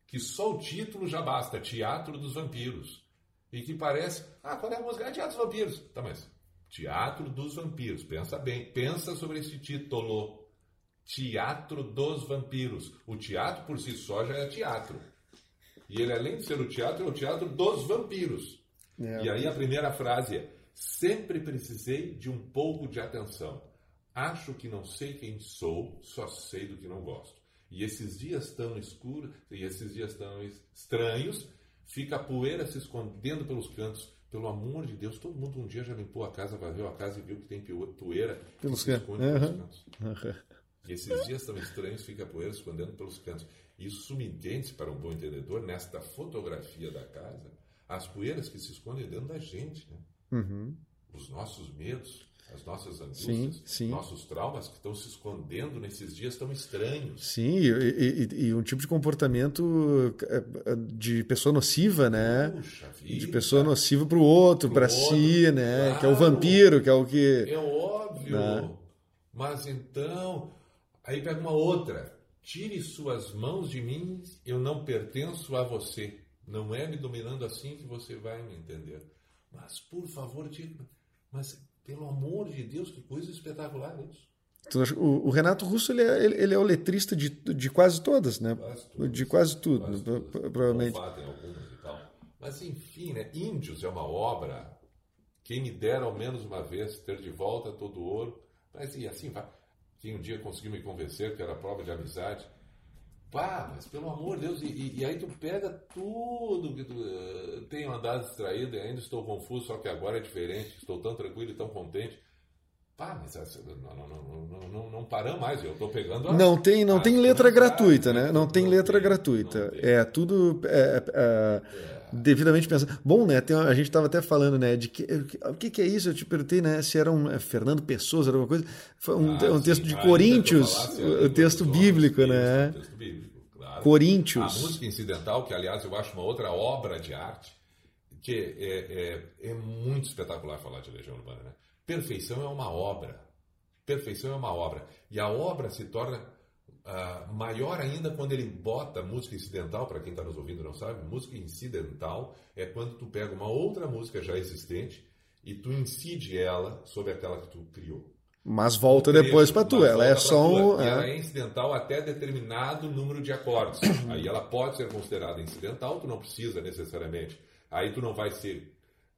que só o título já basta, Teatro dos Vampiros. E que parece, ah, qual é a música? É Teatro dos Vampiros. Tá, mas Teatro dos Vampiros, pensa bem, pensa sobre esse título. Teatro dos Vampiros. O teatro por si só já é teatro. E ele, além de ser o teatro, é o teatro dos vampiros. É. E aí a primeira frase é Sempre precisei de um pouco de atenção. Acho que não sei quem sou, só sei do que não gosto. E esses dias tão escuros, e esses dias tão estranhos, fica a poeira se escondendo pelos cantos. Pelo amor de Deus, todo mundo um dia já limpou a casa, varreu a casa e viu que tem poeira pelos que se esconde uhum. pelos cantos. E esses dias tão estranhos, fica a poeira se escondendo pelos cantos. Isso me entende para um bom entendedor, nesta fotografia da casa, as poeiras que se escondem dentro da gente, né? Uhum. Os nossos medos, as nossas angústias, sim, sim. nossos traumas que estão se escondendo nesses dias tão estranhos. Sim, e, e, e um tipo de comportamento eh, de pessoa nociva, né? Puxa vida. De pessoa nociva para o outro, para si, né? Claro, que é o vampiro, que é o que. É óbvio. Né? Mas então, aí pega uma outra. Tire suas mãos de mim, eu não pertenço a você. Não é me dominando assim que você vai me entender. Mas, por favor, diga, mas pelo amor de Deus, que coisa espetacular isso. O, o Renato Russo ele é, ele é o letrista de, de quase todas, né? Quase todas, de quase tudo, quase né? provavelmente. Algumas e tal. Mas enfim, né? Índios é uma obra. Quem me dera ao menos uma vez ter de volta todo o ouro. Mas e assim vai. Quem um dia conseguiu me convencer que era prova de amizade. Pá, mas pelo amor de Deus, e, e aí tu pega tudo que tu. Uh, tenho andado distraído e ainda estou confuso, só que agora é diferente, estou tão tranquilo e tão contente. Pá, mas não, não, não, não, paramos mais, eu estou pegando. A, não tem, não tem letra gratuita, né? Não tem letra gratuita. É tudo é, é, devidamente pensado. Bom, né? Tem, a gente estava até falando, né? De que, o que, que, é isso? Eu te perguntei, né? Se era um é, Fernando Pessoa, era alguma coisa. Foi um, ah, um texto sim, de ah, Coríntios, o texto bíblico, né? Texto bíblico, claro. Coríntios. A música incidental, que aliás eu acho uma outra obra de arte, que é, é, é muito espetacular falar de Legião Urbana, né? Perfeição é uma obra. Perfeição é uma obra. E a obra se torna uh, maior ainda quando ele bota música incidental, para quem está nos ouvindo não sabe, música incidental é quando tu pega uma outra música já existente e tu incide ela sobre aquela que tu criou. Mas volta depois para tu, ela é só um... É. Ela é incidental até determinado número de acordes. *coughs* Aí ela pode ser considerada incidental, tu não precisa necessariamente. Aí tu não vai ser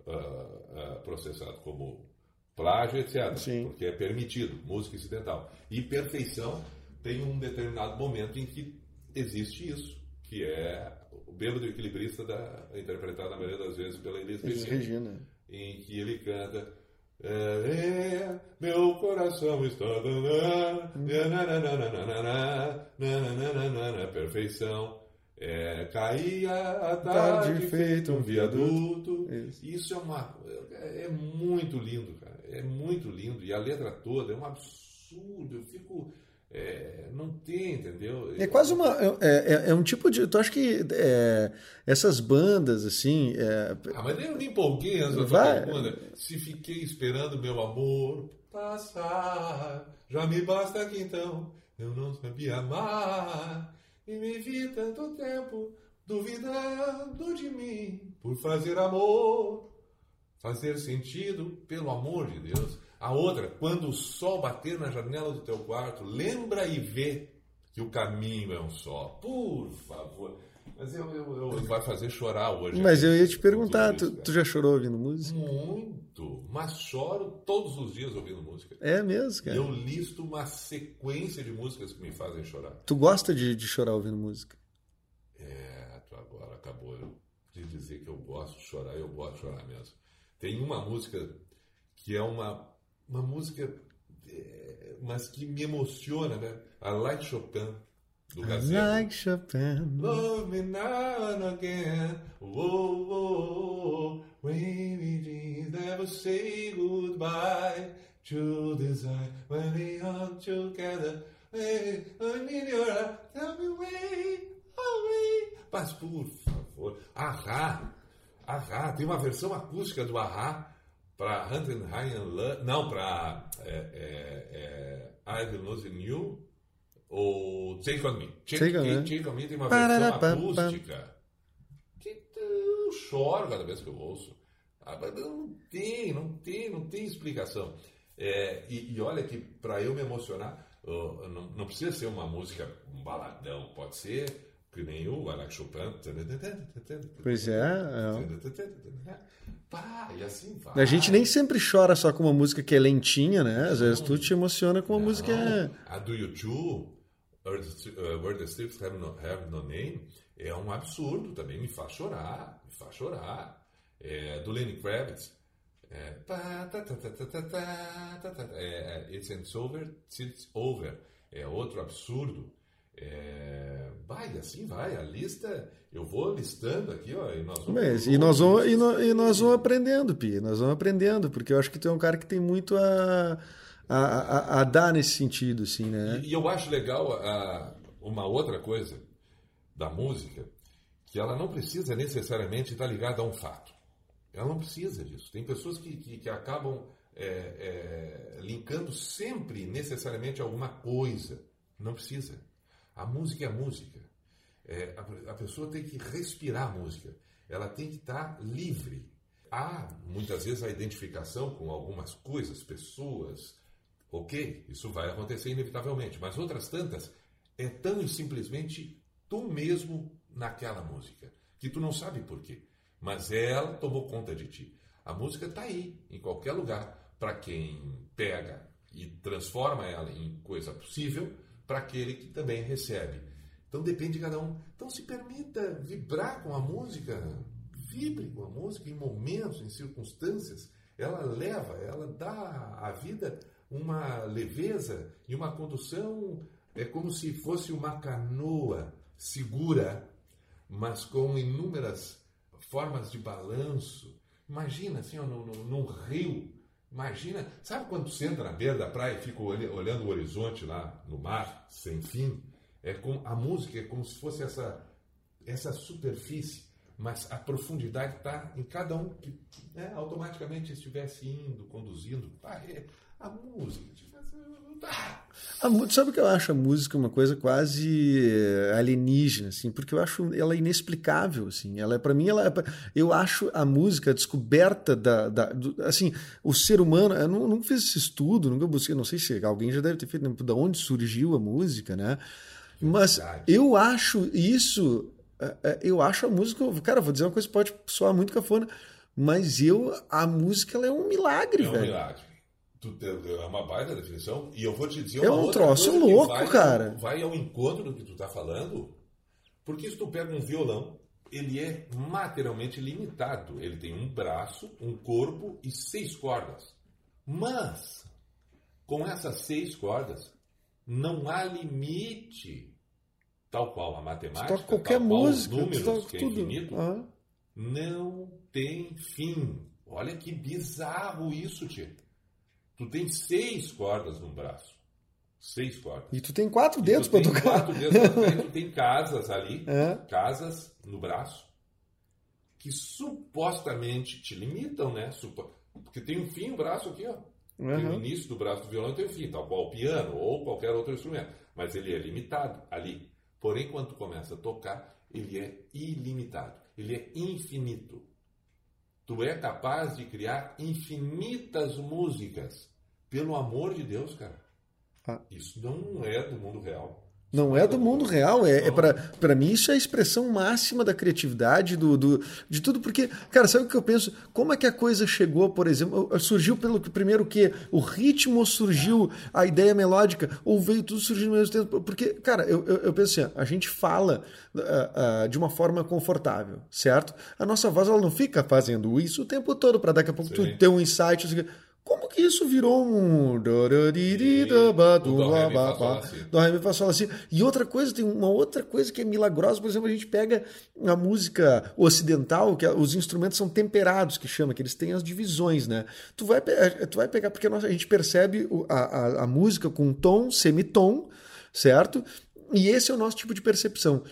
uh, uh, processado como plágio, etc. Sim. Porque é permitido, música incidental. E perfeição tem um determinado momento em que existe isso, que é o bêbado equilibrista da, interpretado na maioria das vezes pela Elis Regina, em que ele canta é, meu coração está perfeição é, caía a tarde feito um viaduto isso. isso é uma é, é muito lindo cara é muito lindo e a letra toda é um absurdo. Eu fico. É, não tem, entendeu? É quase uma. É, é, é um tipo de. Tu acha que é, essas bandas, assim. É... Ah, mas eu me empolguei antes pergunta. Se fiquei esperando meu amor passar, já me basta que então eu não sabia amar. E me vi tanto tempo duvidando de mim por fazer amor fazer sentido, pelo amor de Deus. A outra, quando o sol bater na janela do teu quarto, lembra e vê que o caminho é um só. Por favor. Mas eu, eu, eu vai fazer chorar hoje. Mas eu ia te perguntar, tu, tu, já chorou ouvindo música? Muito, mas choro todos os dias ouvindo música. É mesmo, cara? Eu listo uma sequência de músicas que me fazem chorar. Tu gosta de, de chorar ouvindo música? É, tu agora acabou de dizer que eu gosto de chorar, eu gosto de chorar mesmo. Tem uma música que é uma, uma música, é, mas que me emociona, né? I Like Chopin, do. I like Chopin. Love me now and again. Whoa, whoa, wavy jeans, never say goodbye. True desire, when we are together. Hey, I need your tell me way, away. Mas por favor, ahá. Ahá, tem uma versão acústica do Ahá para and Love, não, para é, é, é, I Will Lose You ou Take On Me. Take, Take, on, Take on Me tem uma versão acústica que eu choro cada vez que eu ouço. Ah, não tem, não tem, não tem explicação. É, e, e, olha que para eu me emocionar, não, não, precisa ser uma música, um baladão, pode ser que nem o Alex Chopin. Pois é. é. Pá, e assim vai. A gente nem sempre chora só com uma música que é lentinha, né? Às vezes tu te emociona com uma não, música. A do YouTube, Where the Streets have no, have no Name, é um absurdo também. Me faz chorar. Me faz chorar. É, do Lenny Kravitz. É, é, it's over, it's over. É outro absurdo. É, vai, assim vai. A lista, eu vou listando aqui, ó. E nós vamos, Mas, e nós vamos, e, no, e nós vamos aprendendo, Pi. Nós vamos aprendendo, porque eu acho que tu é um cara que tem muito a, a, a, a dar nesse sentido, assim, né? E, e eu acho legal a, uma outra coisa da música, que ela não precisa necessariamente estar ligada a um fato. Ela não precisa disso. Tem pessoas que, que, que acabam é, é, linkando sempre necessariamente alguma coisa. Não precisa. A música é música. É, a, a, pessoa tem que respirar a música. Ela tem que estar livre. Há, muitas vezes, a identificação com algumas coisas, pessoas. Ok, isso vai acontecer inevitavelmente. Mas outras tantas, é tão simplesmente tu mesmo naquela música, que tu não sabe por quê. Mas ela tomou conta de ti. A música está aí, em qualquer lugar, para quem pega e transforma ela em coisa possível para aquele que também recebe. Então depende de cada um. Então se permita vibrar com a música, vibre com a música em momentos, em circunstâncias. Ela leva, ela dá à vida uma leveza e uma condução. É como se fosse uma canoa segura, mas com inúmeras formas de balanço. Imagina assim, ó, num, num rio. Imagina, sabe quando você entra na beira da praia e fica olhando o horizonte lá no mar, sem fim? É com, a música é como se fosse essa, essa superfície, mas a profundidade está em cada um que né, automaticamente estivesse indo, conduzindo. Ah, é, a música. Ah. A, sabe o que eu acho a música uma coisa quase eh, alienígena, assim, porque eu acho ela inexplicável, assim. Ela é para mim, ela é, eu acho a música a descoberta da, da do, assim, o ser humano. Eu não, não fiz esse estudo, nunca busquei, não sei se alguém já deve ter feito, de onde surgiu a música, né? Mas eu acho isso, é, é, eu acho a música, cara, vou dizer uma coisa que pode soar muito cafona, mas eu, a música ela é um milagre, é velho. É um milagre. Tu, é uma baita definição. E eu vou te dizer é uma um troço louco, vai, cara. Vai ao encontro do que tu tá falando, porque se tu pega um violão, ele é materialmente limitado. Ele tem um braço, um corpo e seis cordas. Mas, com essas seis cordas, não há limite, tal qual a matemática, toca qualquer tal música, números, que é tudo. infinito, não tem fim. Olha que bizarro isso, tio. Tu tem seis cordas no braço. Seis cordas. E tu tem quatro dedos para tocar. Quatro dedos pra *laughs* tu tem casas ali, é. casas no braço, que supostamente te limitam, né? Porque tem um fim o braço aqui, ó. Uhum. Tem o início do braço do violão tem o fim, tal qual o piano ou qualquer outro instrumento. Mas ele é limitado ali. Porém, quando tu começa a tocar, ele é ilimitado. Ele é infinito. Tu é capaz de criar infinitas músicas. Pelo amor de Deus, cara. Ah. Isso não é do mundo real. Não é do mundo real, é, é para mim isso é a expressão máxima da criatividade, do, do, de tudo, porque, cara, sabe o que eu penso? Como é que a coisa chegou, por exemplo, surgiu pelo primeiro que o ritmo surgiu, a ideia melódica, ou veio tudo surgindo ao mesmo tempo? Porque, cara, eu, eu, eu penso assim, a gente fala uh, uh, de uma forma confortável, certo? A nossa voz ela não fica fazendo isso o tempo todo para daqui a pouco Sim. tu ter um insight, assim, como que isso virou um. Do, ré, mi, fá, sol, assim. E outra coisa, tem uma outra coisa que é milagrosa, por exemplo, a gente pega a música ocidental, que é, os instrumentos são temperados, que chama, que eles têm as divisões, né? Tu vai, tu vai pegar, porque a gente percebe a, a, a música com tom, semitom, certo? E esse é o nosso tipo de percepção.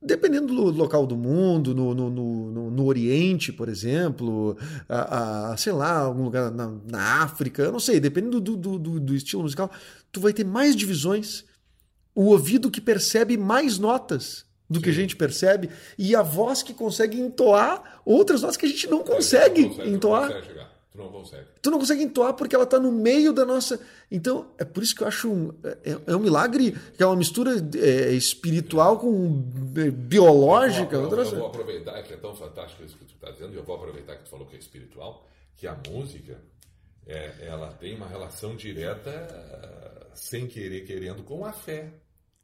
Dependendo do local do mundo, no, no, no, no Oriente, por exemplo, a, a, sei lá, algum lugar na, na África, eu não sei, dependendo do, do, do, do estilo musical, tu vai ter mais divisões, o ouvido que percebe mais notas do Sim. que a gente percebe, e a voz que consegue entoar outras notas que a gente não consegue, não consegue entoar. Não consegue Tu não consegue. Tu não consegue entoar porque ela está no meio da nossa. Então, é por isso que eu acho. Um, é, é um milagre, que é uma mistura é, espiritual com é, biológica. Eu vou, eu, eu vou aproveitar que é tão fantástico isso que tu está dizendo, e eu vou aproveitar que tu falou que é espiritual, que a música é, ela tem uma relação direta, sem querer, querendo, com a fé.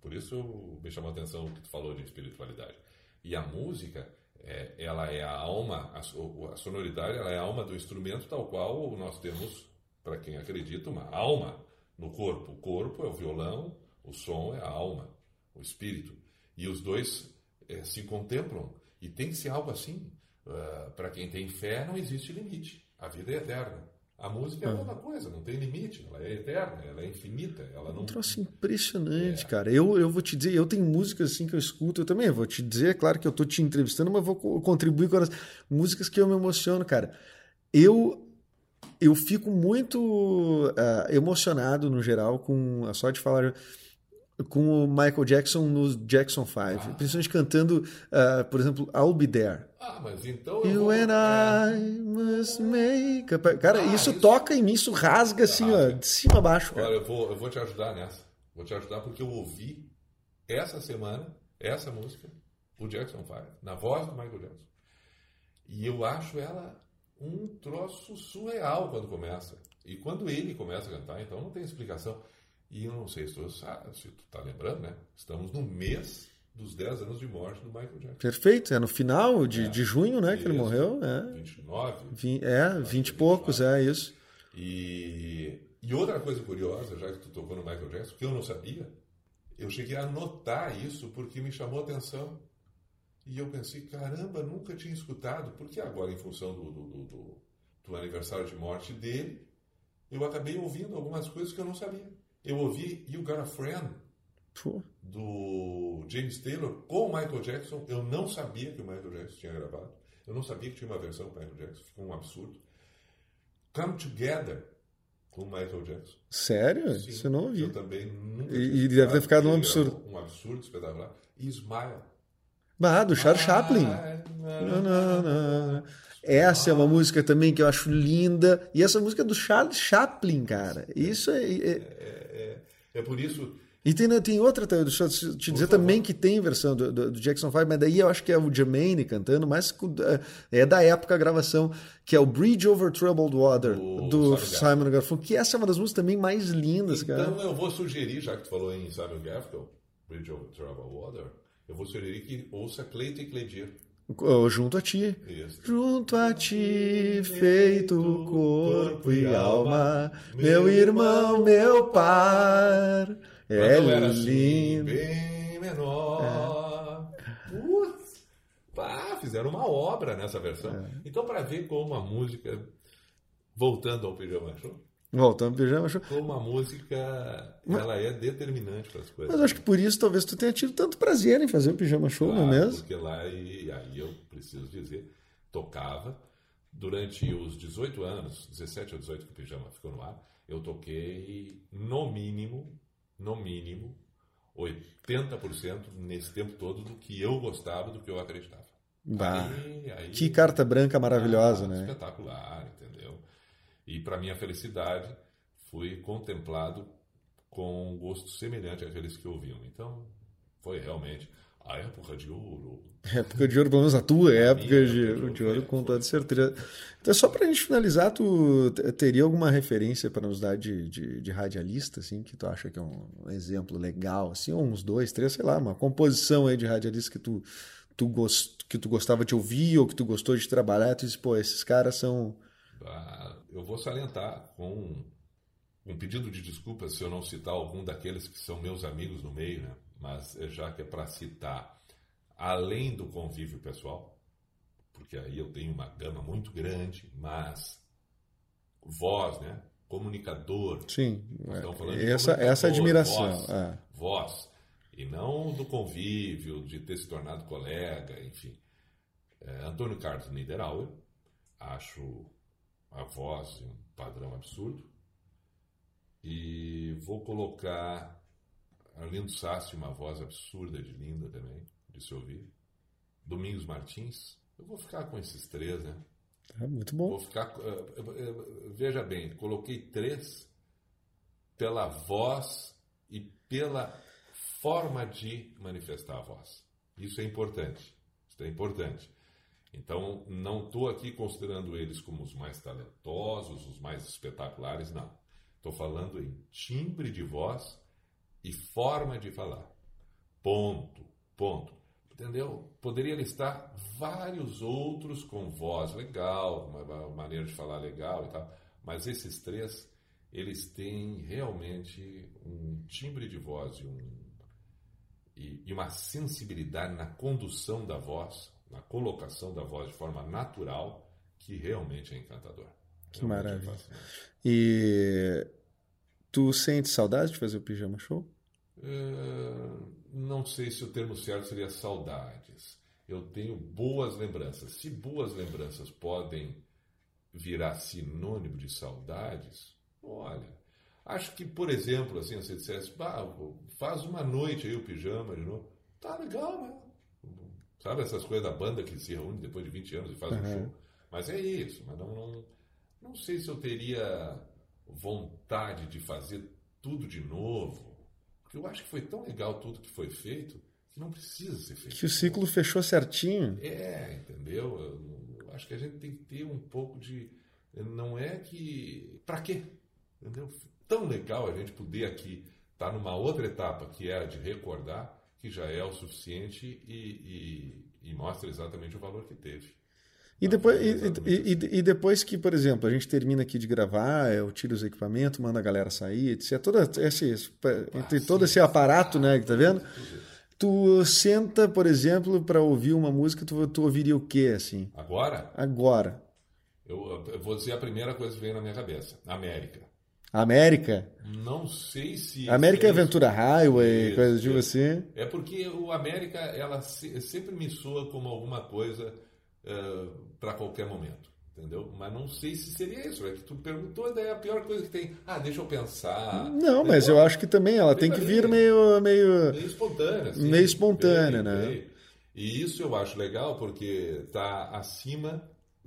Por isso me chamou a atenção o que tu falou de espiritualidade. E a música é, ela é a alma, a, a sonoridade ela é a alma do instrumento, tal qual nós temos, para quem acredita, uma alma no corpo. O corpo é o violão, o som é a alma, o espírito. E os dois é, se contemplam. E tem que ser algo assim. Uh, para quem tem fé, não existe limite. A vida é eterna. A música é a mesma coisa, não tem limite, ela é eterna, ela é infinita, ela não. Um troço impressionante, é. cara. Eu, eu vou te dizer, eu tenho músicas assim que eu escuto, eu também vou te dizer, é claro que eu estou te entrevistando, mas vou contribuir com as músicas que eu me emociono, cara. Eu eu fico muito uh, emocionado no geral com só de falar com o Michael Jackson no Jackson 5, ah. principalmente cantando, uh, por exemplo, I'll Be There. Ah, mas então. You vou... and I must make. A... Cara, ah, isso, isso, toca em mim, isso rasga assim, ó, de cima a baixo. Cara. Olha, eu vou, eu vou te ajudar nessa. Vou te ajudar porque eu ouvi essa semana, essa música, o Jackson 5, na voz do Michael Jackson. E eu acho ela um troço surreal quando começa. E quando ele começa a cantar, então não tem explicação. E eu não sei se tu, sabe, se tu tá lembrando, né? Estamos no mês dos 10 anos de morte do Michael Jackson. Perfeito, é no final de, É. de junho, né, que ele morreu. É, 29. Vim- é 20 e poucos, é isso. E, e outra coisa curiosa, já que tu tocou no Michael Jackson, que eu não sabia, eu cheguei a notar isso porque me chamou a atenção. E eu pensei, caramba, nunca tinha escutado, porque agora, em função do, do- do- do aniversário de morte dele, eu acabei ouvindo algumas coisas que eu não sabia. Eu ouvi You Got a Friend, Pô, do James Taylor com o Michael Jackson. Eu não sabia que o Michael Jackson tinha gravado. Eu não sabia que tinha uma versão do Michael Jackson. Ficou um absurdo. Come Together com o Michael Jackson. sério? Sim, eu não ouvi. Eu também nunca E- e deve ter ficado um absurdo. Um absurdo espetacular. E Smile. Ah, do Charles Chaplin. Ah, não, não. Essa é uma música também que eu acho linda. E essa música é do Charles Chaplin, cara. Isso é. é- É, é, é por isso. E tem, tem outra, deixa eu te dizer também que tem versão do, do- do Jackson 5, mas daí eu acho que é o Jermaine cantando, mas é da época a gravação, que é o Bridge Over Troubled Water, Do do Simon Garfunkel, que essa é uma das músicas também mais lindas, cara. Então eu vou sugerir, já que tu falou em Simon Garfunkel, Bridge Over Troubled Water, eu vou sugerir que ouça Cleiton Cledir. Oh, Junto a ti. Isso. Junto a ti, feito corpo e alma, meu irmão, meu par. É assim, lindo. bem menor. Putz, pá, fizeram uma obra nessa versão. É. Então, para ver como a música, voltando ao Pijama Show, Voltando pro pijama show. como a música ela é determinante para as coisas. Mas eu acho que por isso talvez tu tenha tido tanto prazer em fazer o pijama show, não é Claro, mesmo? Porque lá, e aí eu preciso dizer, tocava durante os 18 anos, 17 ou 18 que o Pijama ficou no ar, eu toquei no mínimo, no mínimo, 80% nesse tempo todo do que eu gostava, do que eu acreditava. Bah, Aí- aí- que carta branca maravilhosa, ah, né? Espetacular, entendeu? E para minha felicidade, fui contemplado com um gosto semelhante àqueles que ouviam. Então, foi realmente a época de ouro. *laughs* Época de ouro, pelo menos a tua época minha de, época de de ouro com toda certeza. Então, só pra gente finalizar, tu teria alguma referência para nos dar de, de, de radialista, assim, que tu acha que é um exemplo legal, assim, ou uns dois, três, sei lá, uma composição aí de radialista que tu, tu, gost, que tu gostava de ouvir ou que tu gostou de trabalhar, tu disse, pô, esses caras são... Ah, Eu vou salientar com um pedido de desculpas se eu não citar algum daqueles que são meus amigos no meio, né? Mas eh, já que é para citar, além do convívio pessoal, porque aí eu tenho uma gama muito grande, mas voz, né? Comunicador, Sim, de essa, essa admiração. voz, é. voz, e não do convívio, de ter se tornado colega, enfim. É, Antônio Carlos Niederauer, acho a voz um padrão absurdo. E vou colocar Arlindo Sassi, uma voz absurda de linda também, de se ouvir. Domingos Martins, eu vou ficar com esses três, né? É muito bom. Vou ficar. eh, eh, Veja bem, coloquei três pela voz e pela forma de manifestar a voz. Isso é importante. Isso é importante. Então, não estou aqui considerando eles como os mais talentosos, os mais espetaculares, não. Estou falando em timbre de voz e forma de falar. Ponto. Ponto. Entendeu? Poderia listar vários outros com voz legal, uma maneira de falar legal e tal, mas esses três, eles têm realmente um timbre de voz e, um, e, e uma sensibilidade na condução da voz, na colocação da voz de forma natural, que realmente é encantador. Que Realmente é maravilha. E tu sente saudade de fazer o pijama show? Eh, não sei se o termo certo seria saudades. Eu tenho boas lembranças. Se boas lembranças podem virar sinônimo de saudades, olha, acho que, por exemplo, assim, você dissesse, faz uma noite aí o pijama de novo. Tá legal, né? Sabe essas coisas da banda que se reúne depois de 20 anos e faz um Uhum. show? Mas é isso, mas não, não, não sei se eu teria vontade de fazer tudo de novo. Porque eu acho que foi tão legal tudo que foi feito que não precisa ser feito. Que o ciclo fechou certinho. É, entendeu? Eu, eu acho que a gente tem que ter um pouco de. Não é que. Pra quê? Entendeu? Tão legal a gente poder aqui está numa outra etapa, que é a de recordar, que já é o suficiente e, e, e mostra exatamente o valor que teve. E depois, e, e, e, depois que, por exemplo, a gente termina aqui de gravar, eu tiro os equipamentos, manda a galera sair, etc. Toda esse, entre ah, todo esse aparato, né, que tá vendo? Tu senta, por exemplo, para ouvir uma música, tu, tu ouviria o quê, assim? Agora? Agora. Eu, eu, vou dizer a primeira coisa que veio na minha cabeça: América. América? Não sei se. América é Aventura Highway, isso, coisa tipo assim. É porque o América, ela sempre me soa como alguma coisa uh, para qualquer momento. Entendeu? Mas não sei se seria isso. É que tu perguntou, daí é a pior coisa que tem. Ah, deixa eu pensar. Não, mas eu acho que também ela tem que vir meio. Meio, meio espontânea. Assim, meio espontânea, né? Meio. E isso eu acho legal porque está acima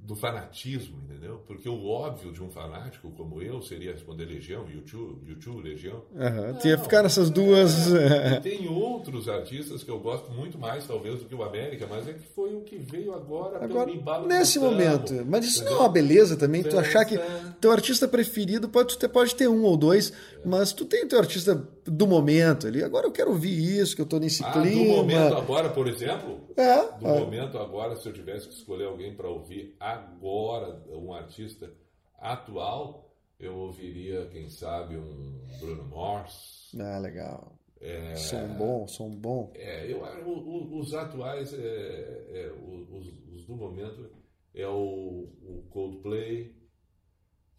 do fanatismo, entendeu? Porque o óbvio de um fanático como eu seria responder Legião, YouTube, YouTube Legião. Uhum. Tinha ficar nessas duas. É, tem outros artistas que eu gosto muito mais, talvez, do que o América, mas é que foi o que veio agora, agora pelo embalo Nesse momento. Mas isso entendeu? não é uma beleza também, tu achar que teu artista preferido pode ter, pode ter um ou dois, é. mas tu tem o teu artista do momento ali. Agora eu quero ouvir isso, que eu tô nesse ah, clima. Do momento agora, por exemplo? É. Do é. momento agora, se eu tivesse que escolher alguém para ouvir agora, um artista atual, eu ouviria, quem sabe, um Bruno Mars. Ah, legal. É, som bom, som bom. É, eu, os atuais, é, é, os, os, do momento, é o, o Coldplay,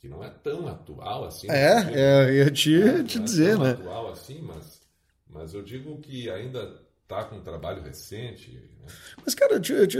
que não é tão atual assim. É, digo, é eu ia te, é, te dizer, é tão né? atual assim, mas, mas eu digo que ainda está com um trabalho recente. Né? Mas, cara, eu te, eu te,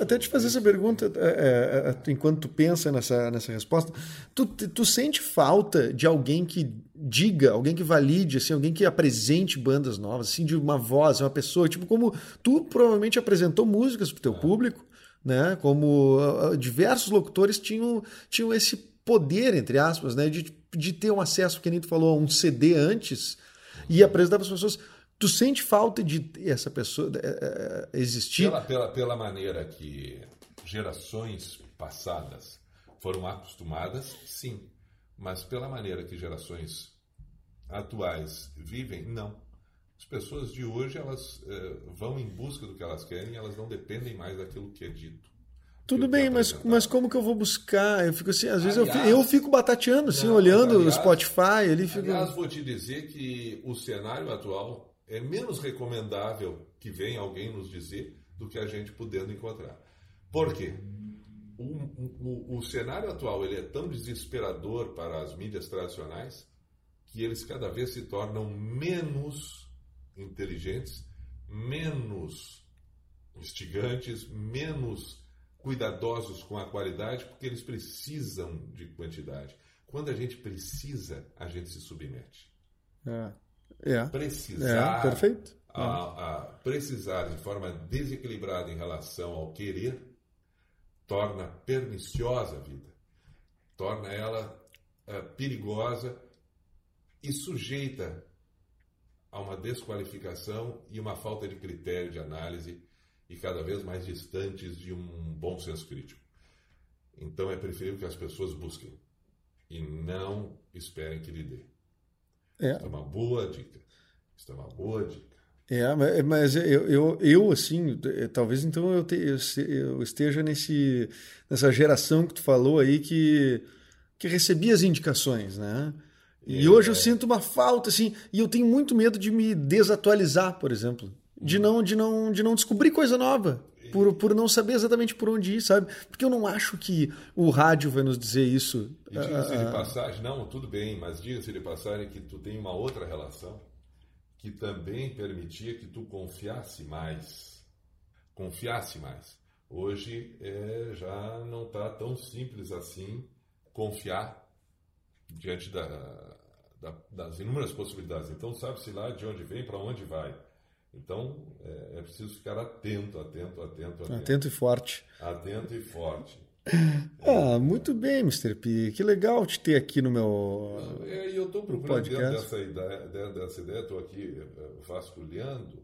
até te fazer essa pergunta, é, é, é, enquanto tu pensa nessa, nessa resposta, tu, tu sente falta de alguém que diga, alguém que valide, assim, alguém que apresente bandas novas, assim, de uma voz, uma pessoa, tipo como tu provavelmente apresentou músicas para o teu é. público, né? Como uh, diversos locutores tinham, tinham esse poder, entre aspas, né? De, de ter um acesso, que nem tu falou, a um CD antes e apresentar para as pessoas. Tu sente falta de essa pessoa é, existir? Pela, pela, pela maneira que gerações passadas foram acostumadas, sim. Mas pela maneira que gerações atuais vivem, não. As pessoas de hoje elas eh, vão em busca do que elas querem, elas não dependem mais daquilo que é dito. Tudo bem, mas, mas como que eu vou buscar? Eu fico assim, às vezes aliás, eu, fico, eu fico batateando, assim, não, olhando aliás, o Spotify ali. Fico... Aliás, vou te dizer que o cenário atual é menos recomendável que venha alguém nos dizer do que a gente podendo encontrar. Por quê? O, o, o cenário atual ele é tão desesperador para as mídias tradicionais que eles cada vez se tornam menos inteligentes, menos instigantes, menos cuidadosos com a qualidade porque eles precisam de quantidade. Quando a gente precisa, a gente se submete. É. É. Precisar. É, perfeito. A, a precisar de forma desequilibrada em relação ao querer torna perniciosa a vida, torna ela é, perigosa e sujeita a uma desqualificação e uma falta de critério de análise e cada vez mais distantes de um bom senso crítico. Então é preferível que as pessoas busquem e não esperem que lhe dê. É. Isso é uma boa dica. Isso é uma boa dica. É, mas eu, eu, eu assim, é, talvez então eu, te, eu esteja nesse, nessa geração que tu falou aí que, que recebia as indicações, né? E é, hoje eu sinto uma falta, assim, e eu tenho muito medo de me desatualizar, por exemplo de não, de não, de não descobrir coisa nova. Por, por não saber exatamente por onde ir, sabe? Porque eu não acho que o rádio vai nos dizer isso. E diga-se de passagem, não, tudo bem, mas diga-se de passagem que tu tem uma outra relação que também permitia que tu confiasse mais. Confiasse mais. Hoje é, já não está tão simples assim confiar diante da, da, das inúmeras possibilidades. Então, sabe-se lá de onde vem, para onde vai. Então, é, é, preciso ficar atento, atento, atento, atento. Atento e forte. Atento e forte. *laughs* ah, muito bem, Mr. P. Que legal te ter aqui no meu é, Eu estou procurando dentro dessa ideia, dentro dessa ideia, estou aqui é, vasculhando,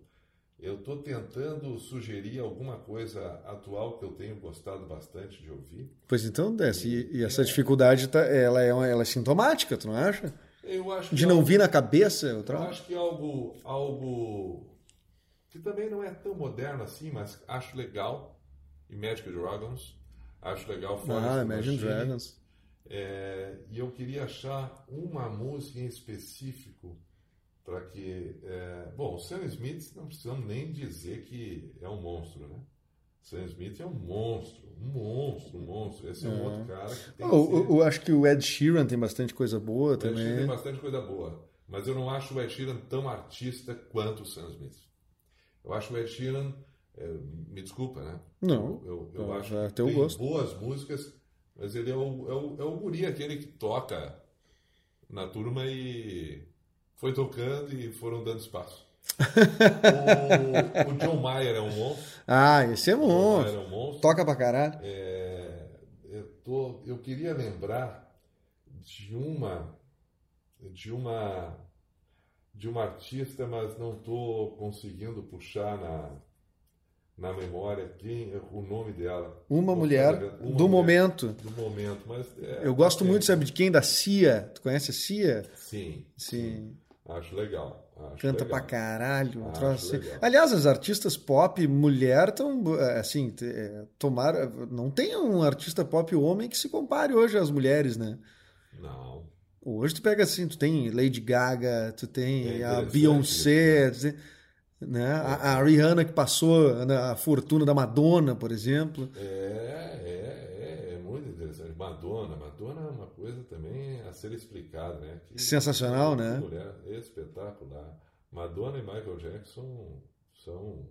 eu estou tentando sugerir alguma coisa atual que eu tenho gostado bastante de ouvir. Pois então, Desce, e, e essa dificuldade, tá, ela, é, ela é sintomática, tu não acha? Eu acho De é não vir na cabeça Eu troço? acho que é algo, algo que também não é tão moderno assim, mas acho legal. Imagine Dragons. Acho legal Forest Ah, Imagine. Dragons. É, e eu queria achar uma música em específico para que. é, bom, o Sam Smith não precisamos nem dizer que é um monstro, né? Sam Smith é um monstro, um monstro, um monstro. Esse é um outro cara que tem Eu, que ser- eu acho que o Ed Sheeran tem bastante coisa boa o Ed Sheeran tem também. bastante coisa boa, mas eu não acho o Ed Sheeran tão artista quanto o Sam Smith. Eu acho o Ed Sheeran, é, me desculpa, né? Não, eu, eu, eu acho que tem gosto. boas músicas, mas ele é o, é, o, é o guri, aquele que toca na turma e foi tocando e foram dando espaço. o, o John Mayer é um monstro. Ah, esse é O John Mayer bom. é um monstro. Toca pra caralho. É, eu, tô, eu queria lembrar de uma de uma de uma artista, mas não estou conseguindo puxar na, na memória quem o nome dela. Uma mulher uma do mulher momento. do momento, mas é, Eu gosto é, muito, sabe de quem? Da Cia. Tu conhece a Cia? Sim, Sim. acho legal. Acho Canta legal. pra caralho. um troço assim. Aliás, as artistas pop mulher estão, assim, te- é, tomara, não tem um artista pop homem que se compare hoje às mulheres, né? Não, Hoje tu pega assim, tu tem Lady Gaga, tu tem É a Beyoncé, tu tem, né? A, a Rihanna que passou né, a fortuna da Madonna, por exemplo. É, é, é, é muito interessante. Madonna, Madonna é uma coisa também a ser explicada, né? Que- Sensacional, que né? Mulher espetacular. Madonna e Michael Jackson são.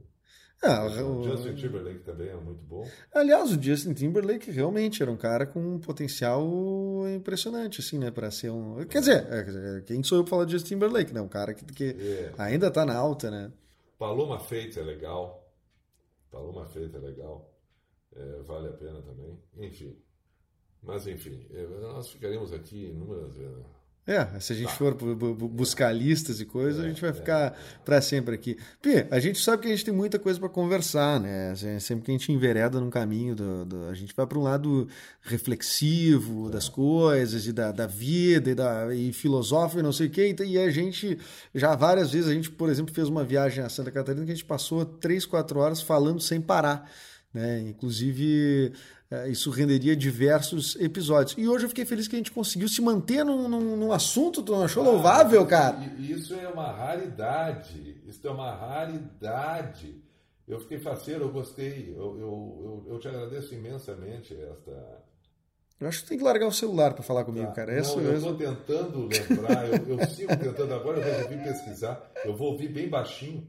Ah, o o- Justin Timberlake também é muito bom. aliás, o Justin Timberlake realmente era um cara com um potencial impressionante, assim, né? Para ser um. Quer dizer, é, quer dizer, quem sou eu pra falar de Justin Timberlake, né? Um cara que, que É. ainda tá na alta, né? Paloma Feita é legal. Paloma Feita é legal. É, vale a pena também. Enfim. Mas enfim, é, nós ficaremos aqui inúmeras vezes. É, se a gente Tá. for bu- bu- bu- buscar listas e coisas, a É, gente vai é, ficar para sempre aqui. Pi, a gente sabe que a gente tem muita coisa para conversar, né? Sempre que a gente envereda num caminho, do, do- a gente vai para um lado reflexivo das coisas e da, da vida e, da, e filosófico e não sei o quê. E a gente, já várias vezes, a gente, por exemplo, fez uma viagem a Santa Catarina que a gente passou três, quatro horas falando sem parar. Né? Inclusive, eh, isso renderia diversos episódios. E hoje eu fiquei feliz que a gente conseguiu se manter num, num, num assunto, tu não achou louvável, cara? Isso é uma raridade. Isso é uma raridade. Eu fiquei faceiro, eu gostei. Eu, eu, eu, eu te agradeço imensamente esta. Eu acho que tem que largar o celular para falar comigo, cara. Não, Essa, eu estou tentando lembrar, eu, eu sigo tentando agora, eu resolvi pesquisar. Eu vou ouvir bem baixinho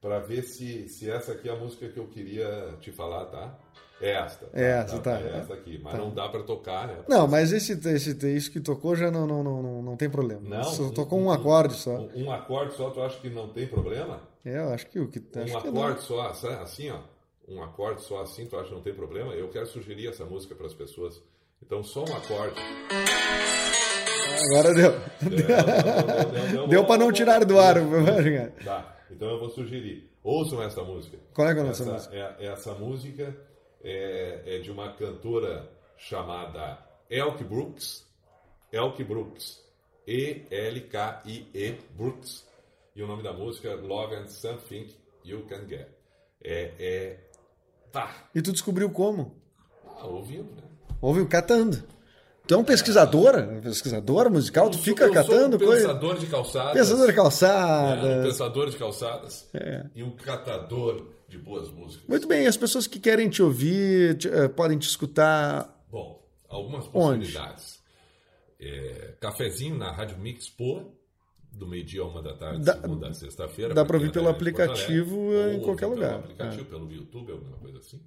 para ver se, se essa aqui é a música que eu queria te falar, tá? É esta. É essa, tá. É essa aqui. Mas não dá para tocar, né? Não, mas esse, esse, isso que tocou já não, não, não, não, tem problema. Não, Só tocou um um- acorde só. Um, um acorde só, tu acha que não tem problema? É, eu acho que o que. Acho um que não. acorde só, sa- assim, ó. Um acorde só assim, tu acha que não tem problema? Eu quero sugerir essa música para as pessoas. Então, só um acorde. Agora deu. Deu, Deu para não tirar do ar. *laughs* Tá, então eu vou sugerir. Ouçam essa música. Qual é é a nossa essa, música? é- essa música é, é de uma cantora chamada Elke Brooks. Elke Brooks. E-L-K-I-E Brooks. E o nome da música é Love and Something You Can Get. É. é tá. E tu descobriu como? Ah, ouvindo, né? Ouviu catando. Tu é um pesquisador? Um pesquisador musical? Tu fica eu catando sou um coisa? pensador de calçadas. Pensador de É, um pensador de calçadas É. e um catador de boas músicas. Muito bem, as pessoas que querem te ouvir te- eh, podem te escutar. Bom, algumas possibilidades. É, cafezinho na Rádio Mix Poa, do meio-dia a uma da tarde, Dá- segunda a sexta-feira. dá quem ouvir pelo Alegre, aplicativo ou em qualquer lugar. Pelo aplicativo, pelo YouTube, alguma coisa assim.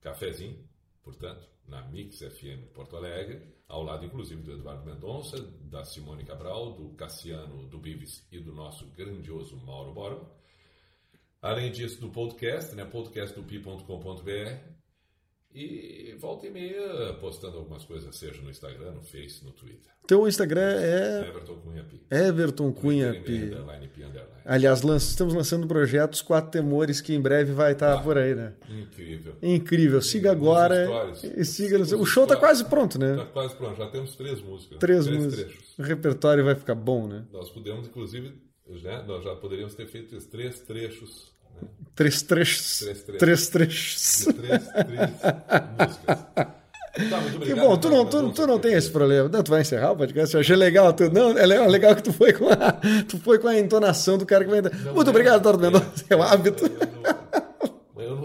Cafezinho, portanto, na Mix FM Porto Alegre, ao lado inclusive do Eduardo Mendonça, da Simone Cabral, do Cassiano do Bives e do nosso grandioso Mauro Borba. Além disso, do podcast, né? podcastdopi.com.br. E volta e meia postando algumas coisas, seja no Instagram, no Face, no Twitter. Teu Instagram é Everton Cunha Pi. Everton Cunha underline. Aliás, lan- estamos lançando projetos Quatro Temores que em breve vai estar Ah. por aí, né? Incrível. Incrível. Siga agora e siga. Nos O show tá stories. quase pronto, né? Tá quase pronto, já temos três músicas. Três, três músicas. trechos. O repertório vai ficar bom, né? Nós podemos, inclusive, já, nós já poderíamos ter feito três trechos. Né? Três trechos. Três trechos. Três trechos. Três, três músicas. Tá, muito Que obrigado. bom, tu não, tu, tu não tem esse problema. Não, tu vai encerrar o podcast? Eu achei legal. Tu, não, é legal, que tu foi, com a, tu foi com a entonação do cara que vai entrar. Muito é- obrigado, Eduardo Mendonça. É um hábito.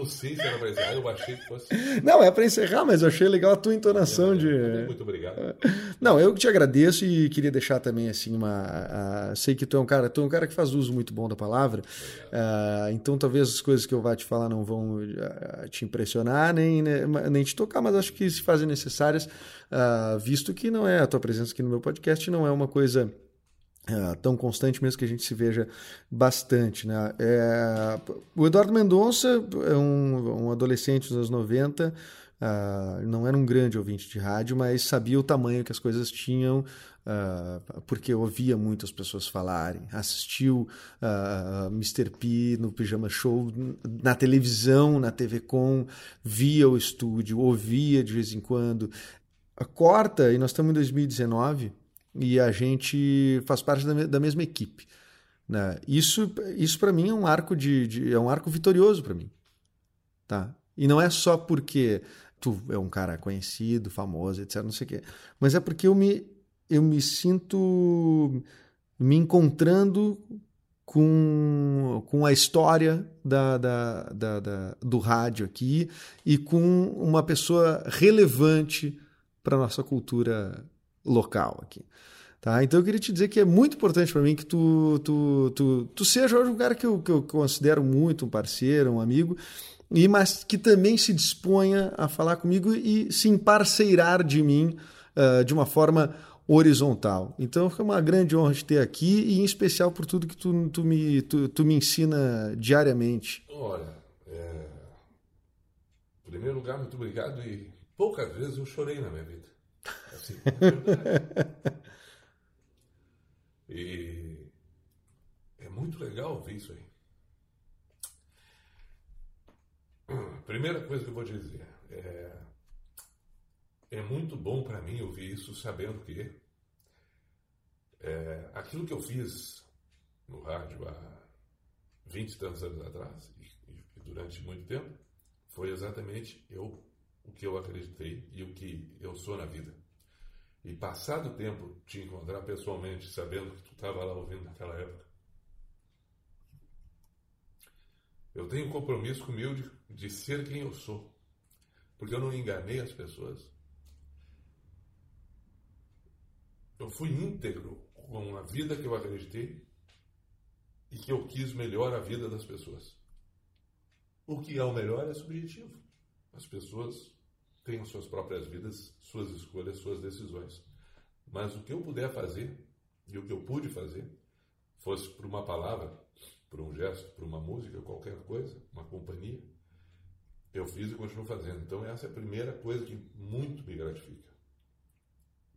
Não- sei se era pra encerrar, eu achei que fosse. Não, é para encerrar, mas eu achei legal a tua entonação de. Muito obrigado. Não, eu que te agradeço e queria deixar também assim uma. a- sei que tu é um cara, tu é um cara que faz uso muito bom da palavra. ah, então talvez as coisas que eu vá te falar não vão ah, te impressionar nem, né, nem te tocar, mas acho que se fazem necessárias, ah, visto que não é a tua presença aqui no meu podcast não é uma coisa ah, tão constante mesmo que a gente se veja bastante. Né? É, o Eduardo Mendonça é um, um adolescente dos anos 90, ah, não era um grande ouvinte de rádio, mas sabia o tamanho que as coisas tinham, ah, porque ouvia muitas pessoas falarem. Assistiu ah, Mr. P no Pijama Show na televisão, na TV Com, via o estúdio, ouvia de vez em quando. Corta, e nós estamos em 2019 e a gente faz parte da, da mesma equipe. Né? Isso, isso para mim é um arco de, de- é um arco vitorioso para mim, tá? E não é só porque tu é um cara conhecido, famoso, etc, não sei o quê, mas é porque eu me eu me sinto me encontrando com, com a história da, da, da, da- do rádio aqui e com uma pessoa relevante para nossa cultura local aqui. Tá? Então eu queria te dizer que é muito importante para mim que tu, tu, tu, tu seja hoje um cara que eu, que eu considero muito um parceiro, um amigo, e mas que também se disponha a falar comigo e se emparceirar de mim ah, de uma forma horizontal. Então foi uma grande honra te ter aqui e em especial por tudo que tu, tu, me, tu, tu me ensina diariamente. Olha, é... em primeiro lugar, muito obrigado e poucas vezes eu chorei na minha vida. Assim, é. *laughs* E é muito legal ouvir isso aí. Primeira coisa que eu vou dizer é, é muito bom para mim ouvir isso sabendo que é, aquilo que eu fiz no rádio há 20 e tantos anos atrás e, e durante muito tempo foi exatamente eu o que eu acreditei e o que eu sou na vida. E passado o tempo te encontrar pessoalmente, sabendo que tu estava lá ouvindo naquela época, eu tenho um compromisso comigo de, de ser quem eu sou, porque eu não enganei as pessoas. Eu fui íntegro com a vida que eu acreditei e que eu quis melhor a vida das pessoas. O que é o melhor é subjetivo. As pessoas têm as suas próprias vidas, suas escolhas, suas decisões. Mas o que eu puder fazer e o que eu pude fazer, fosse por uma palavra, por um gesto, por uma música, qualquer coisa, uma companhia, eu fiz e continuo fazendo. Então essa é a primeira coisa que muito me gratifica.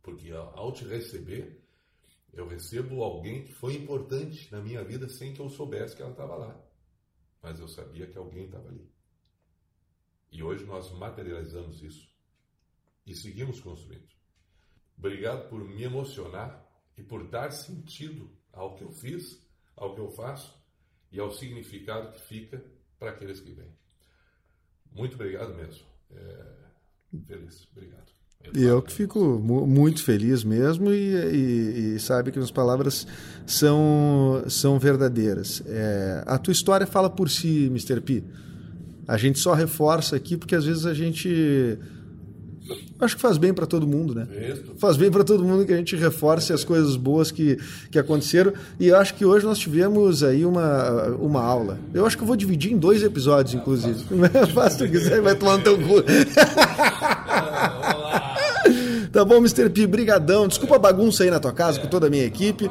Porque ao te receber, eu recebo alguém que foi importante na minha vida sem que eu soubesse que ela estava lá. Mas eu sabia que alguém estava ali. E hoje nós materializamos isso e seguimos construindo. Obrigado por me emocionar e por dar sentido ao que eu fiz, ao que eu faço e ao significado que fica para aqueles que vêm. Muito obrigado mesmo. É... Feliz. Obrigado. E eu que fico mu- muito feliz mesmo e, e- e sabe que as palavras são, são verdadeiras. É, a tua história fala por si, Mr. P. A gente só reforça aqui porque às vezes a gente acho que faz bem para todo mundo, né? Isso. Faz bem para todo mundo que a gente reforce as coisas boas que, que aconteceram. E eu acho que hoje nós tivemos aí uma, uma aula. Eu acho que eu vou dividir em dois episódios, inclusive. *laughs* Faça o que quiser, vai tomar no teu cu. Tá bom, Mr. P, brigadão. Desculpa a bagunça aí na tua casa com toda a minha equipe.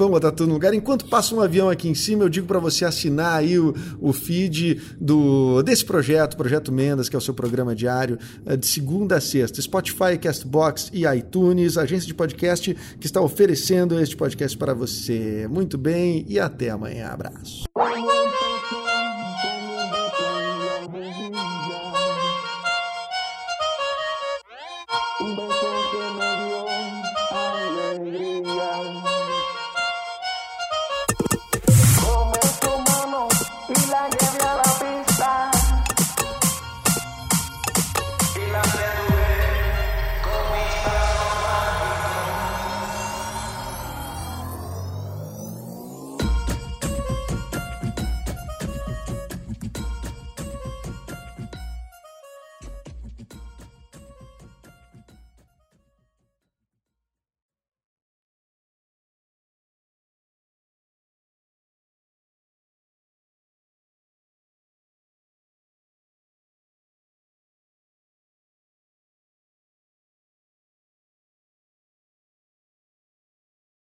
Nós vamos botar botar tudo no lugar. Vamos botar tudo no lugar. Enquanto passa um avião aqui em cima, eu digo para você assinar aí o, o feed do, desse projeto, Projeto Mendas, que é o seu programa diário, eh, de segunda a sexta. Spotify, Castbox e iTunes, agência de podcast que está oferecendo este podcast para você. Muito bem e até amanhã. Abraço.